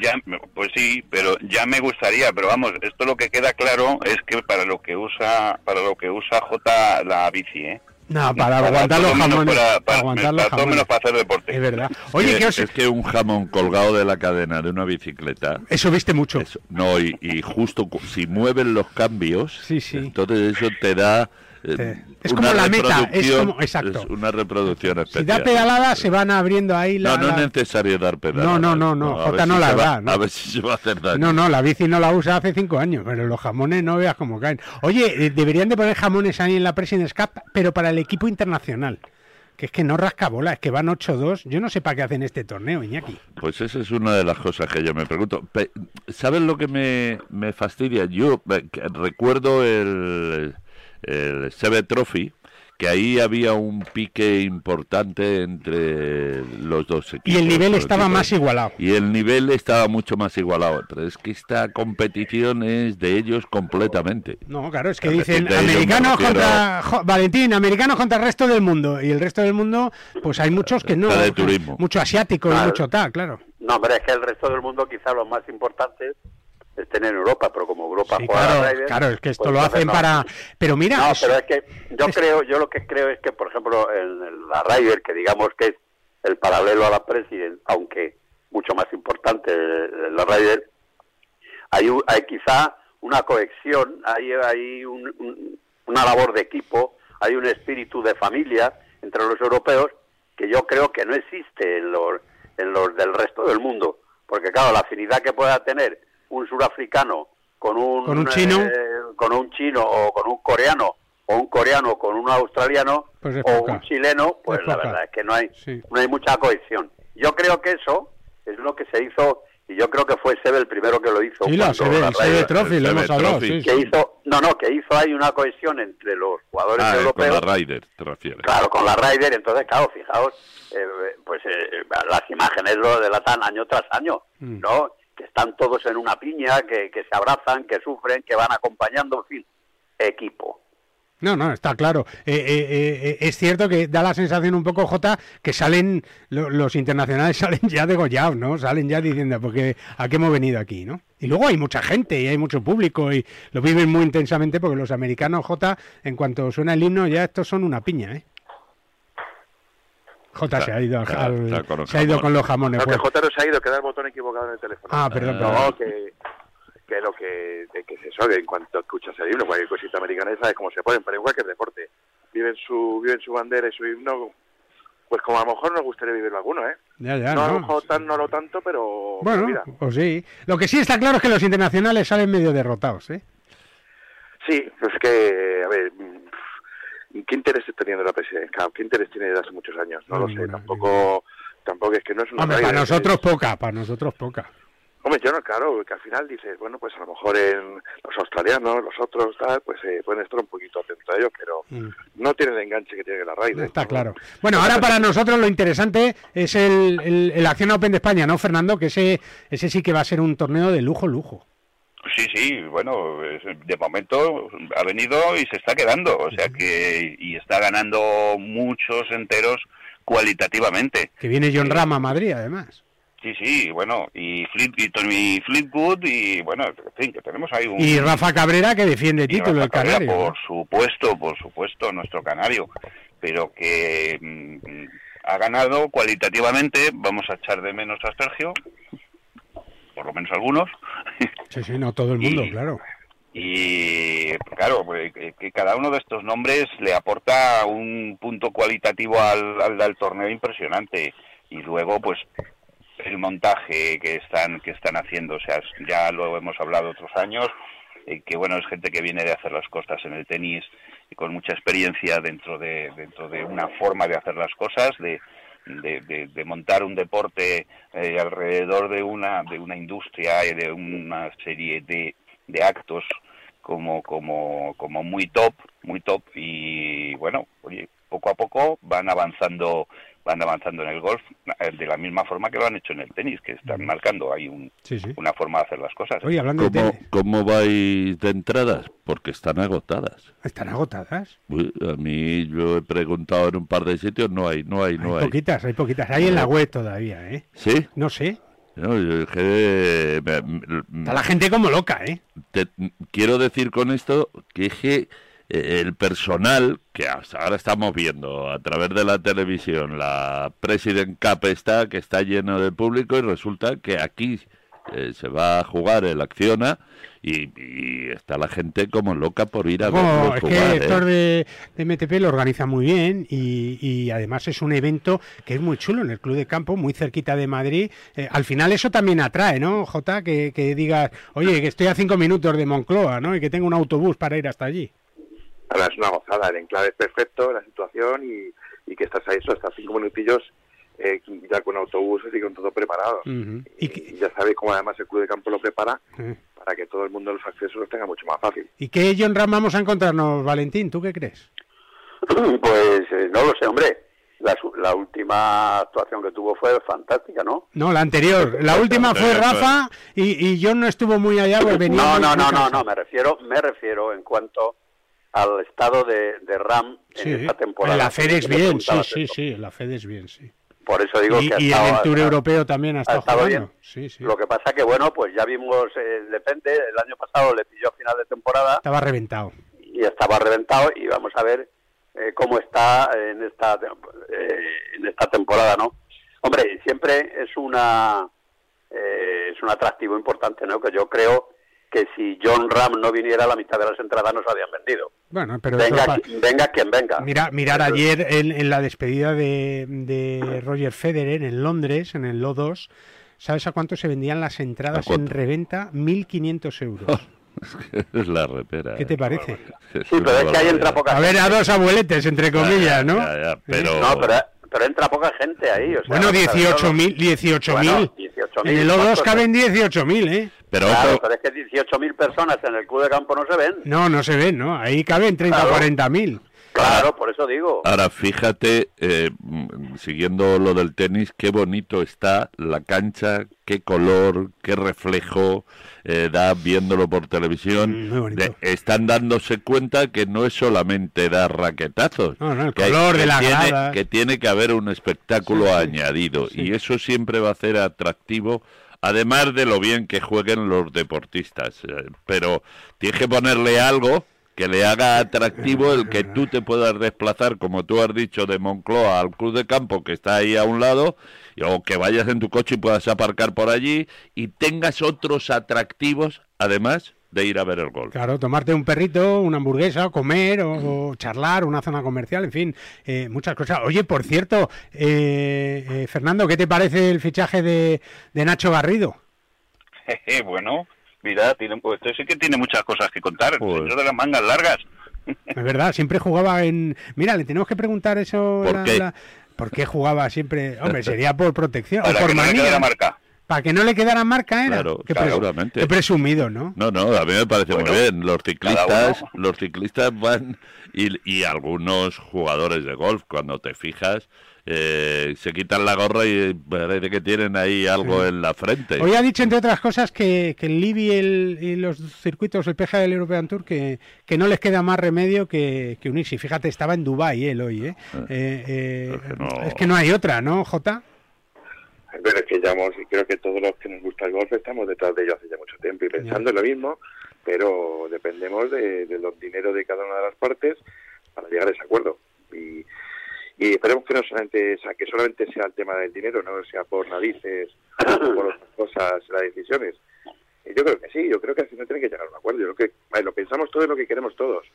Ya, pues sí, pero ya me gustaría, pero vamos, esto lo que queda claro es que para lo que usa, para lo que usa J la bici, ¿eh? No, para aguantar los jamones. Para, Para para- aguantar los para todo menos para hacer deporte. Es verdad. Oye, ¿qué os... Es que un jamón colgado de la cadena de una bicicleta. Eso viste mucho. no, y, y justo si mueven los cambios, entonces eso te da. Eh, es como la meta, es como- exacto. es una reproducción Si especial. da pedalada, se van abriendo ahí la... no, no la- es necesario dar pedal. No, no, no, no, Jota no si la da, ¿no? A ver si se va a hacer daño. No, no, la bici no la usa hace cinco años, pero los jamones no veas cómo caen. Oye, eh, deberían de poner jamones ahí en la President's Cup, pero para el equipo internacional. Que es que no rasca bola, es que van 8-2. Yo no sé para qué hacen este torneo, Iñaki. Pues esa es una de las cosas que yo me pregunto. ¿Sabes lo que me, me fastidia? Yo eh, recuerdo el, el Seve Trophy, que ahí había un pique importante entre los dos equipos. Y el nivel estaba equipos. más igualado. Y el nivel estaba mucho más igualado. Pero es que esta competición es de ellos completamente. No, claro, es que dicen americanos contra. jo- Valentín, americanos contra el resto del mundo. Y el resto del mundo, pues hay muchos que no. De turismo. Mucho asiático y Claro. mucho tal, claro. No, hombre, es que el resto del mundo quizá los más importantes estén en Europa, pero como Europa Sí, juega a claro, la Ryder, claro, es que esto pues lo hacen no. para. Pero mira, No, pero es que yo creo, yo lo que creo es que, por ejemplo, en, en la Ryder, que digamos que es el paralelo a la President, aunque mucho más importante eh, la Ryder, hay, un- hay quizá una cohesión, hay, hay un- un- una labor de equipo, hay un espíritu de familia entre los europeos que yo creo que no existe en los, en los del resto del mundo. Porque claro, la afinidad que pueda tener un surafricano con un, Con un chino. eh, con un chino o con un coreano o un coreano con un australiano Pues es o un chileno, pues Es la poca. verdad es que no hay Sí. no hay mucha cohesión. Yo creo que eso es lo que se hizo y yo creo que fue Sebe el primero que lo hizo. Sí, la cuando Sebe- la el Sebe Ryder- Trophy, lo hemos hablado, sí, que sí. hizo, no, no, que hizo ahí una cohesión entre los jugadores Ah, con europeos. la Ryder, te refieres. Claro, con la Ryder, entonces, claro, fijaos, eh, pues eh, las imágenes lo delatan año tras año, Mm. ¿no? Que están todos en una piña, que, que se abrazan, que sufren, que van acompañando, en fin, equipo. No, no, está claro. Eh, eh, eh, es cierto que da la sensación un poco, Jota, que salen, lo- los internacionales salen ya degollados, ¿no? Salen ya diciendo, porque ¿a qué hemos venido aquí, no? Y luego hay mucha gente y hay mucho público y lo viven muy intensamente porque los americanos, Jota, en cuanto suena el himno, ya estos son una piña, ¿eh? Jota se ha ido, al- Está- al- está con los se ha ido jamones. con los jamones. No, que pues. J no se ha ido, que da el botón equivocado en el teléfono. Ah, perdón, No, perdón. que, que lo que, de que es eso, que en cuanto escuchas el himno, cualquier cosita americana, sabes cómo se ponen, pero igual que el deporte. Viven su, viven su bandera y su himno, pues como a lo mejor nos gustaría vivirlo alguno, ¿eh? Ya, ya, no, a lo no. mejor tan, no lo tanto, pero Bueno, mira. pues sí. Lo que sí está claro es que los internacionales salen medio derrotados, ¿eh? Sí, es que, a ver, ¿qué interés está teniendo la presidencia? ¿Qué interés tiene desde hace muchos años? No, No, lo sé, tampoco, tampoco es que no es una Hombre, para nosotros poca, para nosotros poca. Hombre, yo no, claro, que al final dices, bueno, pues a lo mejor en los australianos, los otros, tal, pues eh, pueden estar un poquito atentos a ellos, pero Mm. no tienen el enganche que tiene la Ryder. Está claro. Bueno, ahora para nosotros lo interesante es el, el, el Acción Open de España, ¿no, Fernando? Que ese, ese sí que va a ser un torneo de lujo, lujo. Sí, sí, bueno, de momento ha venido y se está quedando, o sea que y está ganando muchos enteros cualitativamente. Que viene John Rama a Madrid, además. Sí, sí, bueno, y, Fleet, y Tony Fleetwood y bueno, en fin, que tenemos ahí un... Y Rafa Cabrera, que defiende título, Rafa el Cabrera, canario. ¿no? Por supuesto, por supuesto, nuestro canario, pero que mm, ha ganado cualitativamente, vamos a echar de menos a Sergio, por lo menos algunos, Sí, sí, no todo el mundo, claro. y claro, pues, que, que cada uno de estos nombres le aporta un punto cualitativo al, al, al torneo impresionante. Y luego pues el montaje que están que están haciendo, o sea, ya lo hemos hablado otros años, eh, que bueno, es gente que viene de hacer las cosas en el tenis y con mucha experiencia dentro de dentro de una forma de hacer las cosas, de de, de, de montar un deporte eh, alrededor de una de una industria y de una serie de, de actos como como como muy top muy top. Y bueno oye poco a poco van avanzando van avanzando en el golf eh, de la misma forma que lo han hecho en el tenis que están marcando ahí un, Sí, sí. una forma de hacer las cosas Oye, hablando de ¿Cómo, tenis, ¿Cómo vais de entradas? Porque están agotadas. ¿están agotadas? Uy, a mí yo he preguntado en un par de sitios, no hay, no hay, no hay hay. poquitas, hay poquitas. Hay en la web todavía, ¿eh? ¿Sí? No sé. No, yo me- Está la gente como loca, ¿eh? te- quiero decir con esto que es que eh, el personal que hasta ahora estamos viendo a través de la televisión, la President Cup está, que está lleno de público y resulta que aquí eh, se va a jugar el Acciona y, y está la gente como loca por ir a verlo es jugar. que ¿eh? De MTP lo organiza muy bien y, y además es un evento que es muy chulo en el Club de Campo, muy cerquita de Madrid. Eh, al final eso también atrae, ¿no, Jota? Que, que digas, oye, que estoy a cinco minutos de Moncloa, ¿no? Y que tengo un autobús para ir hasta allí. Ahora es una gozada, el enclave es perfecto, la situación y, y que estás ahí, eso, estás cinco minutillos eh, ya con autobuses y con todo preparado. Y, ya sabéis cómo además el club de campo lo prepara para que todo el mundo los accesos los tenga mucho más fácil. ¿Y qué John Ram vamos a encontrarnos, Valentín? ¿Tú qué crees? Pues eh, no lo sé, hombre. La, su- la última actuación que tuvo fue fantástica, ¿no? No, la anterior. La última fue Rafa y, y John no estuvo muy allá porque venía No, no, no, no, no, me refiero, me refiero en cuanto al estado de, de Ram Sí, en esta temporada. en la FedEx bien, sí, sí, sí, en la FedEx bien, sí. Por eso digo y que y en estado- el Tour Europeo también ha ha estado, jugando. bien. Sí, sí. Lo que pasa que, bueno, pues ya vimos, eh, depende, el año pasado le pilló a final de temporada Estaba reventado. y estaba reventado y vamos a ver eh, cómo está en esta eh, en esta temporada, ¿no? Hombre, siempre es una eh, es un atractivo importante, ¿no? Que yo creo que si John Ram no viniera, la mitad de las entradas no se habían vendido. Bueno, pero venga, venga quien venga. Mira, mirar ayer en, en la despedida de, de Roger Federer en Londres, en el Lo2, ¿sabes a cuánto se vendían las entradas en reventa? 1.500 euros. es la repera. ¿Qué te parece? Sí, pero es que ahí entra poca A ver, a dos abueletes, entre comillas, ¿no? Ya, ya, pero... No, pero, pero entra poca gente ahí. O sea, Bueno, vamos a ver, 18.000, 18.000. Bueno, 18.000, en el O2 ¿cuántos? caben 18.000, ¿eh? Pero Claro, pero es que 18.000 personas en el club de campo no se ven. No, no se ven, ¿no? Ahí caben 30 o Claro. 40.000. Claro, por eso digo. Ahora fíjate, eh, mm, siguiendo lo del tenis, qué bonito está la cancha, qué color, qué reflejo eh, da viéndolo por televisión. Mm, De- están dándose cuenta que no es solamente dar raquetazos, No, no, el que, hay- color de que las tiene, que tiene que haber un espectáculo Sí, sí, añadido y eso siempre va a ser atractivo. Además de lo bien que jueguen los deportistas, eh, pero tienes que ponerle algo que le haga atractivo el que tú te puedas desplazar, como tú has dicho, de Moncloa al club de campo que está ahí a un lado, y- o que vayas en tu coche y puedas aparcar por allí y tengas otros atractivos, además de ir a ver el golf. Claro, tomarte un perrito, una hamburguesa, o comer, o, o charlar, una zona comercial, en fin, eh, muchas cosas. Oye, por cierto, eh, eh, Fernando, ¿qué te parece el fichaje de, de Nacho Garrido? Jeje, bueno, mira, tiene, pues sí que tiene muchas cosas que contar. El señor de las mangas largas. Es verdad, siempre jugaba en... Mira, le tenemos que preguntar eso... ¿Por la- qué? la- ¿Por qué jugaba siempre? Hombre, sería por protección, o por que no manía. la marca. Para que no le quedara marca, era. Claro, qué, seguramente. qué presumido, ¿no? No, no, a mí me parece Bueno, muy bien. Los ciclistas, los ciclistas van y, y algunos jugadores de golf, cuando te fijas, eh, se quitan la gorra y parece que tienen ahí algo en la frente. Hoy ha dicho, entre otras cosas, que, que el Liv y, el- y los circuitos, el PGA del European Tour, que, que no les queda más remedio que, que unirse. Y fíjate, estaba en Dubái él hoy, ¿eh? Eh, eh, Es que no hay otra, ¿no, Jota? Pero es que y creo que todos los que nos gusta el golf estamos detrás de ello hace ya mucho tiempo y pensando en lo mismo, pero dependemos de, de los dineros de cada una de las partes para llegar a ese acuerdo. Y, y esperemos que no solamente sea, que solamente sea el tema del dinero, no sea por narices o por otras cosas las decisiones, Yo creo que sí, yo creo que al final tiene que llegar a un acuerdo. Yo creo que lo pensamos todo y lo que queremos todos.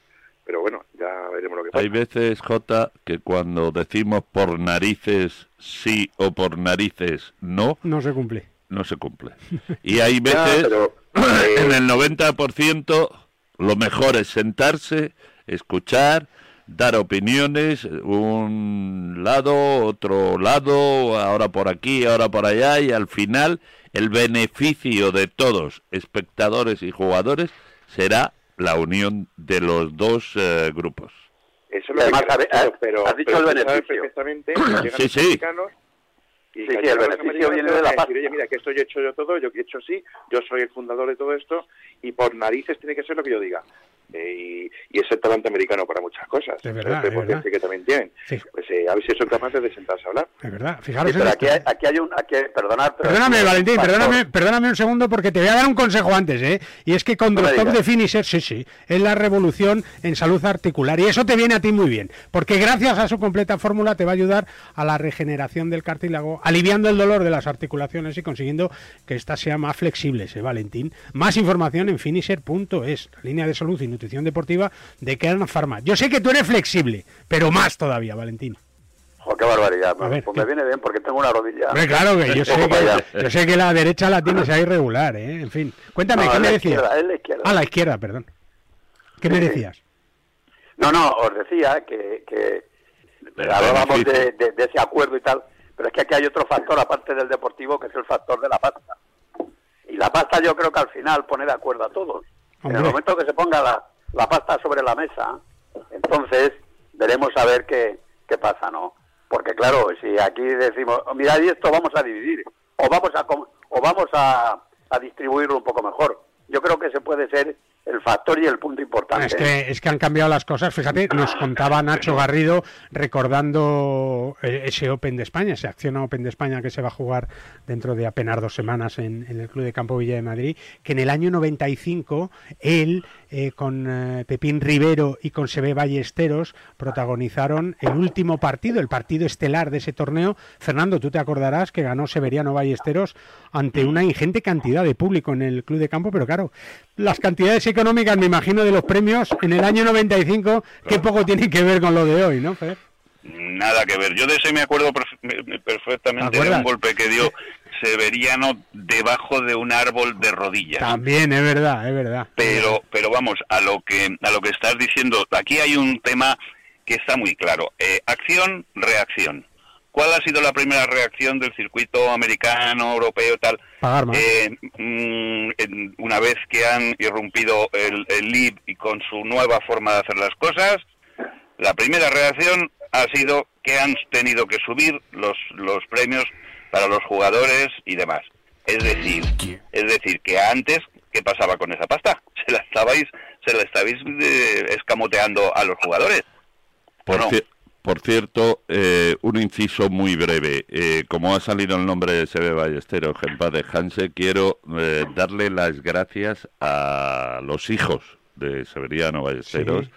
Pero bueno, ya veremos lo que pasa. Hay veces, Jota, que cuando decimos por narices sí o por narices no, No se cumple. no se cumple. Y hay veces, en el 90%, lo mejor es sentarse, escuchar, dar opiniones, un lado, otro lado, ahora por aquí, ahora por allá, y al final el beneficio de todos, espectadores y jugadores, será la unión de los dos eh, grupos. Eso es lo Además, que todos, pero, has dicho pero el beneficio. perfectamente Sí, los sí. y Sí, sí, el beneficio viene de la decir, Oye, mira, que esto yo he hecho yo todo, yo he hecho sí, yo soy el fundador de todo esto y por narices tiene que ser lo que yo diga. Eh, y, y es el talante americano para muchas cosas. Es verdad, es verdad. que también tienen. Sí. Pues eh, a ver si son capaces de sentarse a hablar. Es verdad, fijaros Sí, pero aquí hay, aquí hay un... Aquí hay- perdonad, Perdóname, aquí hay un Valentín, perdóname, perdóname un segundo porque te voy a dar un consejo antes, ¿eh? Y es que con No de Finisher, sí, sí, es la revolución en salud articular y eso te viene a ti muy bien, porque gracias a su completa fórmula te va a ayudar a la regeneración del cartílago, aliviando el dolor de las articulaciones y consiguiendo que éstas sean más flexibles, ¿eh, Valentín? Más información en finisher.es, línea de salud y nutrición deportiva de Kern Pharma. Yo sé que tú eres flexible, pero más todavía, Valentín. Jo, qué barbaridad. A ver, pues me viene bien porque tengo una rodilla. Hombre, claro que yo sé que, yo sé que la derecha la tienes ahí regular, ¿eh? En fin, cuéntame, No, ¿qué me la decías? izquierda, es la izquierda. Ah, la izquierda, perdón. ¿Qué me sí. decías? No, no, os decía que, que hablábamos de- de ese acuerdo y tal, pero es que aquí hay otro factor aparte del deportivo que es el factor de la pasta. Y la pasta yo creo que al final pone de acuerdo a todos. En el momento que se ponga la, la pasta sobre la mesa, entonces veremos a ver qué, qué pasa, ¿no? Porque claro, si aquí decimos, "Oh, mira, y esto vamos a dividir, o vamos a, o vamos a, a distribuirlo un poco mejor. Yo creo que ese puede ser el factor y el punto importante. Es que, es que han cambiado las cosas. Fíjate, nos contaba Nacho Garrido recordando eh, ese Open de España, ese Acciona Open de España que se va a jugar dentro de apenas dos semanas en, en el Club de Campo Villa de Madrid, que en el año 95 él eh, con eh, Pepín Rivero y con Sebe Ballesteros protagonizaron el último partido, el partido estelar de ese torneo. Fernando, tú te acordarás que ganó Severiano Ballesteros ante una ingente cantidad de público en el Club de Campo, pero claro, las cantidades económicas, me imagino, de los premios en el año 95, qué poco tienen que ver con lo de hoy, ¿no, Fer? Nada que ver. Yo de ese me acuerdo perf- perfectamente ¿Te de un golpe que dio Severiano debajo de un árbol de rodillas. También, es verdad, es verdad. Pero, pero vamos, a lo que a lo que estás diciendo, aquí hay un tema que está muy claro. Eh, acción, reacción. ¿Cuál ha sido la primera reacción del circuito americano, europeo, tal? Pagar más. Eh, mm, en- una vez que han irrumpido el, el lead y con su nueva forma de hacer las cosas, la primera reacción ha sido que han tenido que subir los, los premios para los jugadores y demás. Es decir, es decir, que antes, ¿qué pasaba con esa pasta? Se la estabais, se la estabais eh, escamoteando a los jugadores. Por, no? Por cierto, eh, un inciso muy breve. Eh, como ha salido el nombre de Sebe Ballesteros, en paz de Hanse, quiero eh, darle las gracias a los hijos de Severiano Ballesteros. Sí.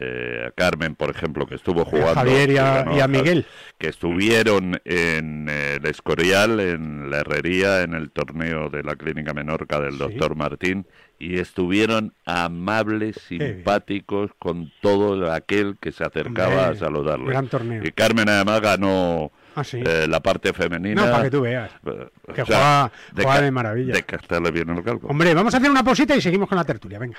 Eh, a Carmen, por ejemplo, que estuvo jugando. Javier y a- y Miguel. Que estuvieron en eh, el Escorial, en la Herrería, en el torneo de la Clínica Menorca del doctor Martín, y estuvieron amables, simpáticos con todo aquel que se acercaba Hombre, a saludarle. gran torneo. Y Carmen además ganó Ah, sí. eh, la parte femenina. No, para que tú veas. Eh, Que o sea, juega- juega ca- de maravilla. De bien el calco. Hombre, vamos a hacer una pausita y seguimos con la tertulia, venga.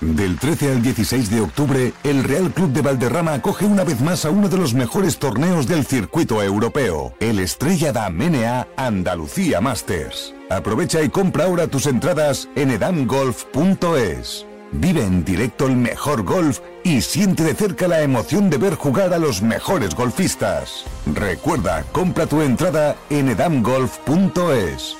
Del 13 al 16 de octubre, el Real Club de Valderrama acoge una vez más a uno de los mejores torneos del circuito europeo, el Estrella da Menea Andalucía Masters. Aprovecha y compra ahora tus entradas en edamgolf.es. Vive en directo el mejor golf y siente de cerca la emoción de ver jugar a los mejores golfistas. Recuerda, compra tu entrada en edamgolf.es.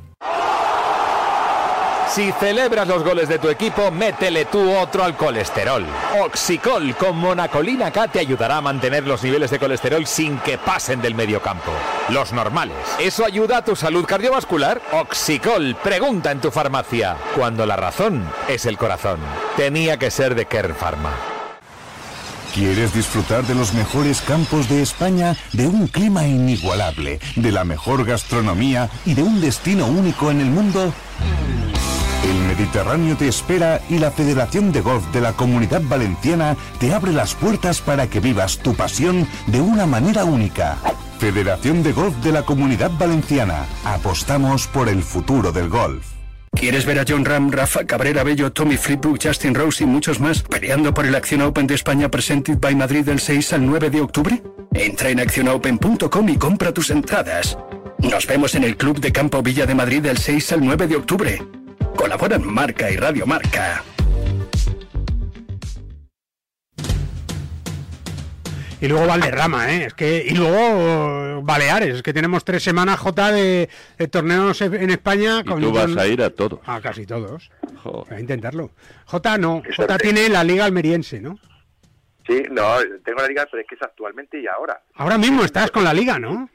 Si celebras los goles de tu equipo, métele tú otro al colesterol. Oxicol con monacolina K te ayudará a mantener los niveles de colesterol sin que pasen del mediocampo. Los normales. ¿Eso ayuda a tu salud cardiovascular? Oxicol, pregunta en tu farmacia. Cuando la razón es el corazón. Tenía que ser de Kern Pharma. ¿Quieres disfrutar de los mejores campos de España, de un clima inigualable, de la mejor gastronomía y de un destino único en el mundo? Mediterráneo te espera y la Federación de Golf de la Comunidad Valenciana te abre las puertas para que vivas tu pasión de una manera única. Federación de Golf de la Comunidad Valenciana. Apostamos por el futuro del golf. ¿Quieres ver a John Ram, Rafa Cabrera Bello, Tommy Fleetwood, Justin Rose y muchos más peleando por el Acción Open de España Presented by Madrid del 6 al 9 de octubre? Entra en accionopen.com y compra tus entradas. Nos vemos en el Club de Campo Villa de Madrid del 6 al 9 de octubre. Colaboran Marca y Radio Marca. Y luego Valderrama, ¿eh? Es que, y luego Baleares, es que tenemos tres semanas, J, de, de torneos en España. Y tú vas a ir a todos. A casi todos. Voy a intentarlo. J no, J tiene la Liga Almeriense, ¿no? Sí, no, tengo la liga, pero es que es actualmente y ahora. Ahora mismo estás con la Liga, ¿no?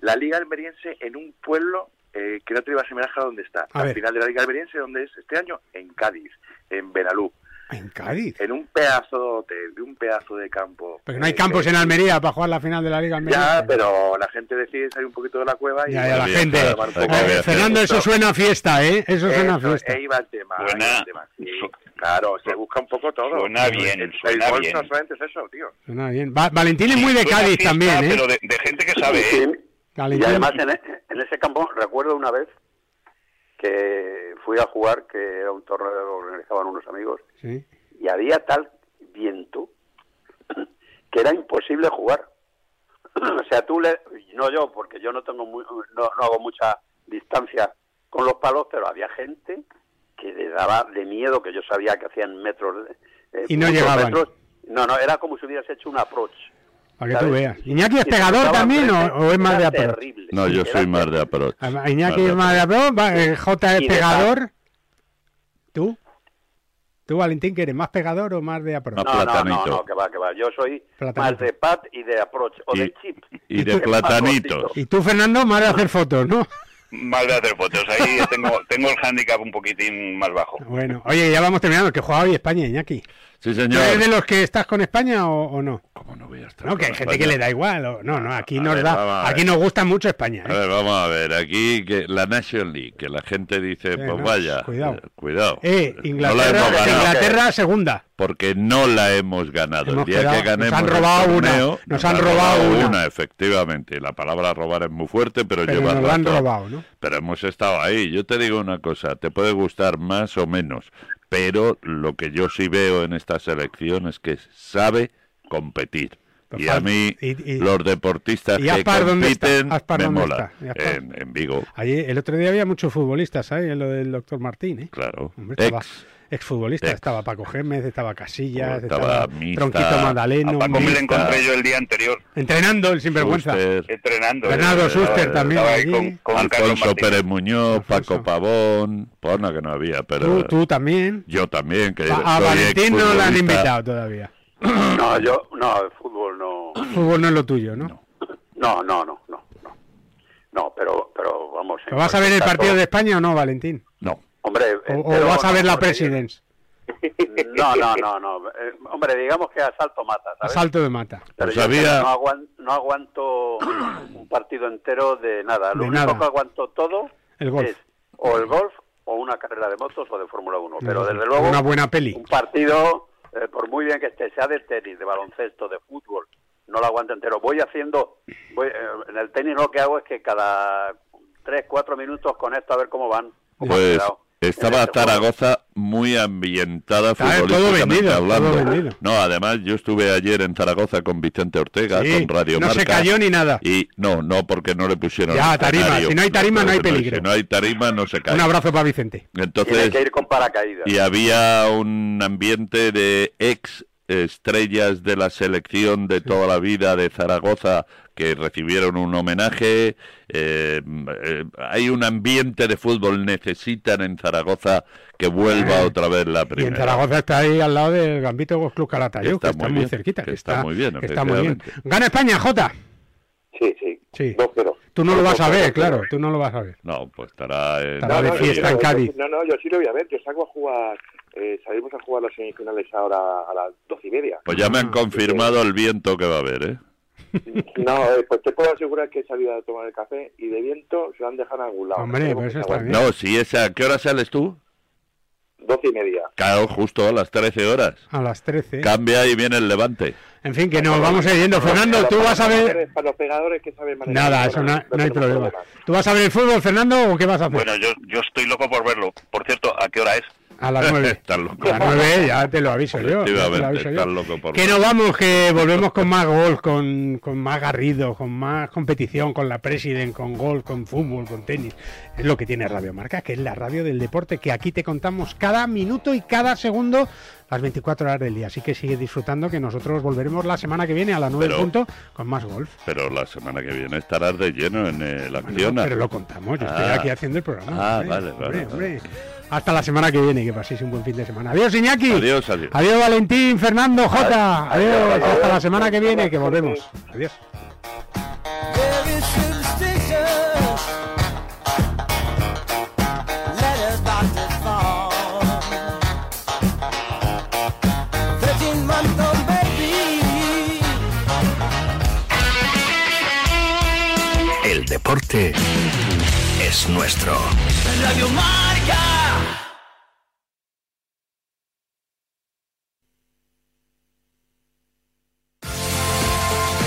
La liga almeriense en un pueblo eh, que no te iba a semejar a dónde está. A Al ver. final de la liga almeriense, ¿dónde es este año? En Cádiz, en Benalú. En Cádiz. En un pedazo de hotel, de un pedazo de campo. Porque no hay Eh, campos en Almería para jugar la final de la Liga Almeriense. Ya, pero la gente decide salir un poquito de la cueva y... Ya, ya, la y gente. Fernando, eso suena a fiesta, ¿eh? Eso suena a fiesta. ahí va el tema. ahí va el tema, sí. Claro, se busca un poco todo. Suena bien, El, suena el bien. no solamente es eso, tío. Suena bien. Va- Valentín es muy de Cádiz fiesta, también, ¿eh? Pero de, de gente que sabe, ¿eh? Y además en, e- en ese campo recuerdo una vez que fui a jugar, que era un torneo que organizaban unos amigos, Sí. y había tal viento que era imposible jugar. o sea, tú le, no yo, porque yo no tengo muy- no, no hago mucha distancia con los palos, pero había gente que le daba de miedo, que yo sabía que hacían metros. eh, Y no llegaban. metros. No, no, era como si hubieras hecho un approach. Para que tú veas. ¿Iñaki es pegador también o, es más de approach? terrible. No, yo soy más de approach. Iñaki es más de approach, eh, J es pegador. ¿Tú? ¿Tú, Valentín, que eres más pegador o más de approach? No, no, no, que va, que va. Yo soy Platanito. más de pat y de approach, o Y- de chip. Y de platanito. Y tú, Fernando, más de hacer fotos, ¿no? Mal de hacer fotos. Ahí tengo, tengo el handicap un poquitín más bajo. Bueno, oye, ya vamos terminando, que juega hoy España, Iñaki. Sí, ¿Tú señor. eres de los que estás con España o, o no? ¿Cómo no voy a estar No, que hay gente España? que le da igual. o- no, no, aquí A nos ver, da, a aquí nos gusta mucho España. A ¿eh? ver, vamos a ver, aquí que la National League, que la gente dice, Sí, pues no, vaya, cuidado. eh, cuidado. Eh, No la Inglaterra, ganado. Inglaterra segunda. Porque no la hemos ganado. Hemos el día quedado- que ganemos nos han el robado una, torneo, nos han robado una. efectivamente. La palabra robar es muy fuerte, pero, Pero lleva nos la han robado, ¿no? Pero hemos estado ahí. Yo te digo una cosa, te puede gustar más o menos, pero lo que yo sí veo en esta selección es que sabe competir. Y a mí, y- y- los deportistas ¿Y que compiten me mola. En, en Vigo, Allí, el otro día había muchos futbolistas, ¿sabes? En lo del doctor Martín, ¿eh? claro. Hombre, Ex. Exfutbolista, ex. estaba Paco Gémez, estaba Casillas, Estaba estaba, Mista, Tronquito Magdaleno, A Paco me lo encontré yo el día anterior, entrenando el sinvergüenza. Suster, entrenando. Bernardo Eh, Suster estaba- también allí. con, con Carlos Alfonso. Pérez Muñoz, Alfonso. Paco Pavón, pues no que no había, pero Tú, tú también. yo también, que A, Valentín no le han invitado todavía. No, yo, no, el fútbol no. Fútbol no es lo tuyo, ¿no? No, no, no, no. No, no pero, pero vamos. ¿Pero ¿Vas a ver el partido de España o no, Valentín? No, Hombre, ¿O, o entero vas a no, ver la Presidents? No, no, no, no. Eh, hombre, digamos que asalto mata, ¿sabes? Asalto de mata. Pero Pues yo había- no, aguan- no aguanto un partido entero de nada. Lo De único nada. que aguanto todo El golf. es o el golf o una carrera de motos o de Fórmula 1. Pero desde Una luego, buena peli. un partido, eh, por muy bien que esté, sea de tenis, de baloncesto, de fútbol, no lo aguanto entero. Voy haciendo, voy, eh, en el tenis lo que hago es que cada 3, 4 minutos conecto a ver cómo van. cómo pues estaba. Zaragoza muy ambientada Está todo futbolísticamente vendido, hablando. todo vendido. No, además yo estuve ayer en Zaragoza con Vicente Ortega, Sí, con Radio no se Marca, cayó ni nada. Y no, no, porque no le pusieron Ya, escenario. tarima, si no hay tarima, no hay pero peligro. Si no hay tarima, no se cae. Un abrazo para Vicente. Entonces, Tiene que ir con paracaídas. y había un ambiente de ex estrellas de la selección de toda la vida de Zaragoza que recibieron un homenaje. eh, eh, hay un ambiente de fútbol, necesitan en Zaragoza que vuelva Eh, otra vez la Y en primera. Zaragoza está ahí al lado del Gambito Golf Club Calatayud, Está que está muy muy, bien, cerquita. que está muy bien, que está muy bien. Gana España, Jota. Sí, sí. Sí. 2-0. Tú no lo vas a ver, 2-0. claro, tú no lo vas a ver. No, pues estará en... Estará de no, fiesta yo- en Cádiz. No, no, yo sí lo voy a ver. Yo salgo a jugar. Eh, salimos a jugar las semifinales ahora a las doce y media. Pues ya me han confirmado el viento que va a haber, ¿eh? No, eh, pues te puedo asegurar que he salido a tomar el café y de viento se lo han dejado en algún lado. Hombre, pues que eso está aguantar. No, si esa... ¿A qué hora sales tú? Doce y media. Claro, justo a las 13 horas. A las 13. Cambia y viene el levante. En fin, que nos vamos a ir yendo. Fernando, tú vas a ver... Para los pegadores que saben manejar Nada, eso no, no hay problema. ¿Tú vas a ver el fútbol, Fernando, o qué vas a hacer? Bueno, yo, yo estoy loco por verlo. Por cierto, ¿a qué hora es? A las 9. Estás loco. A las 9, ya te lo aviso yo. ya te lo Efectivamente, aviso yo. estás loco por Que nos vamos, que volvemos con más gol, con, con más garrido, con más competición, con la President, con gol, con fútbol, con tenis. Es lo que tiene Radio Marca, que es la radio del deporte, que aquí te contamos cada minuto y cada segundo las 24 horas del día. Así que sigue disfrutando, que nosotros volveremos la semana que viene a las 9 Pero- punto con más golf. Pero la semana que viene estarás de lleno en el Acciona. pero lo contamos, yo estoy Ah. aquí haciendo el programa. Ah, hombre, vale, hombre, vale, hombre. Hasta la semana que viene, que paséis un buen fin de semana. Adiós, Iñaki. Adiós, adiós. Adiós, Valentín, Fernando, Jota. Adiós, hasta la semana que viene, que volvemos. Adiós. El deporte es nuestro. Radio Marca.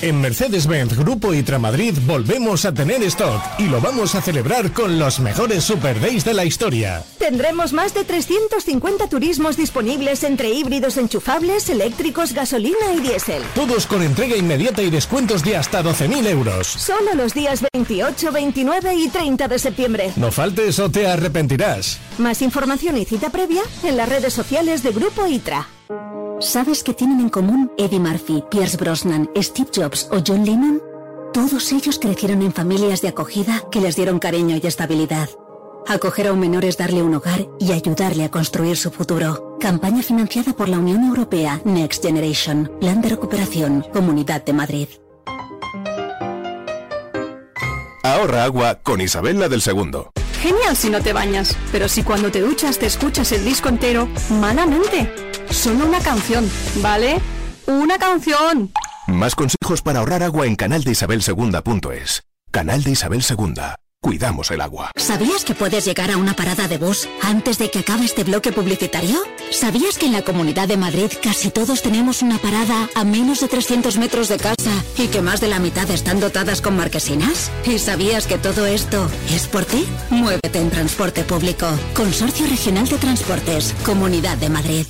En Mercedes-Benz Grupo Itra Madrid volvemos a tener stock y lo vamos a celebrar con los mejores Super Days de la historia. Tendremos más de 350 turismos disponibles entre híbridos enchufables, eléctricos, gasolina y diésel. Todos con entrega inmediata y descuentos de hasta 12.000 euros. Solo los días 28, 29 y 30 de septiembre. No faltes o te arrepentirás. Más información y cita previa en las redes sociales de Grupo ITRA. ¿Sabes qué tienen en común Eddie Murphy, Pierce Brosnan, Steve Jobs o John Lennon? Todos ellos crecieron en familias de acogida que les dieron cariño y estabilidad. Acoger a un menor es darle un hogar y ayudarle a construir su futuro. Campaña financiada por la Unión Europea Next Generation. Plan de recuperación. Comunidad de Madrid. Ahorra agua con Isabel la del Segundo. Genial si no te bañas, pero si cuando te duchas te escuchas el disco entero, malamente. Solo una canción, ¿vale? Una canción. Más consejos para ahorrar agua en canaldeisabelsegunda.es. Canal de Isabel Segunda. Cuidamos el agua. ¿Sabías que puedes llegar a una parada de bus antes de que acabe este bloque publicitario? ¿Sabías que en la Comunidad de Madrid casi todos tenemos una parada a menos de 300 metros de casa y que más de la mitad están dotadas con marquesinas? ¿Y sabías que todo esto es por ti? Muévete en transporte público. Consorcio Regional de Transportes, Comunidad de Madrid.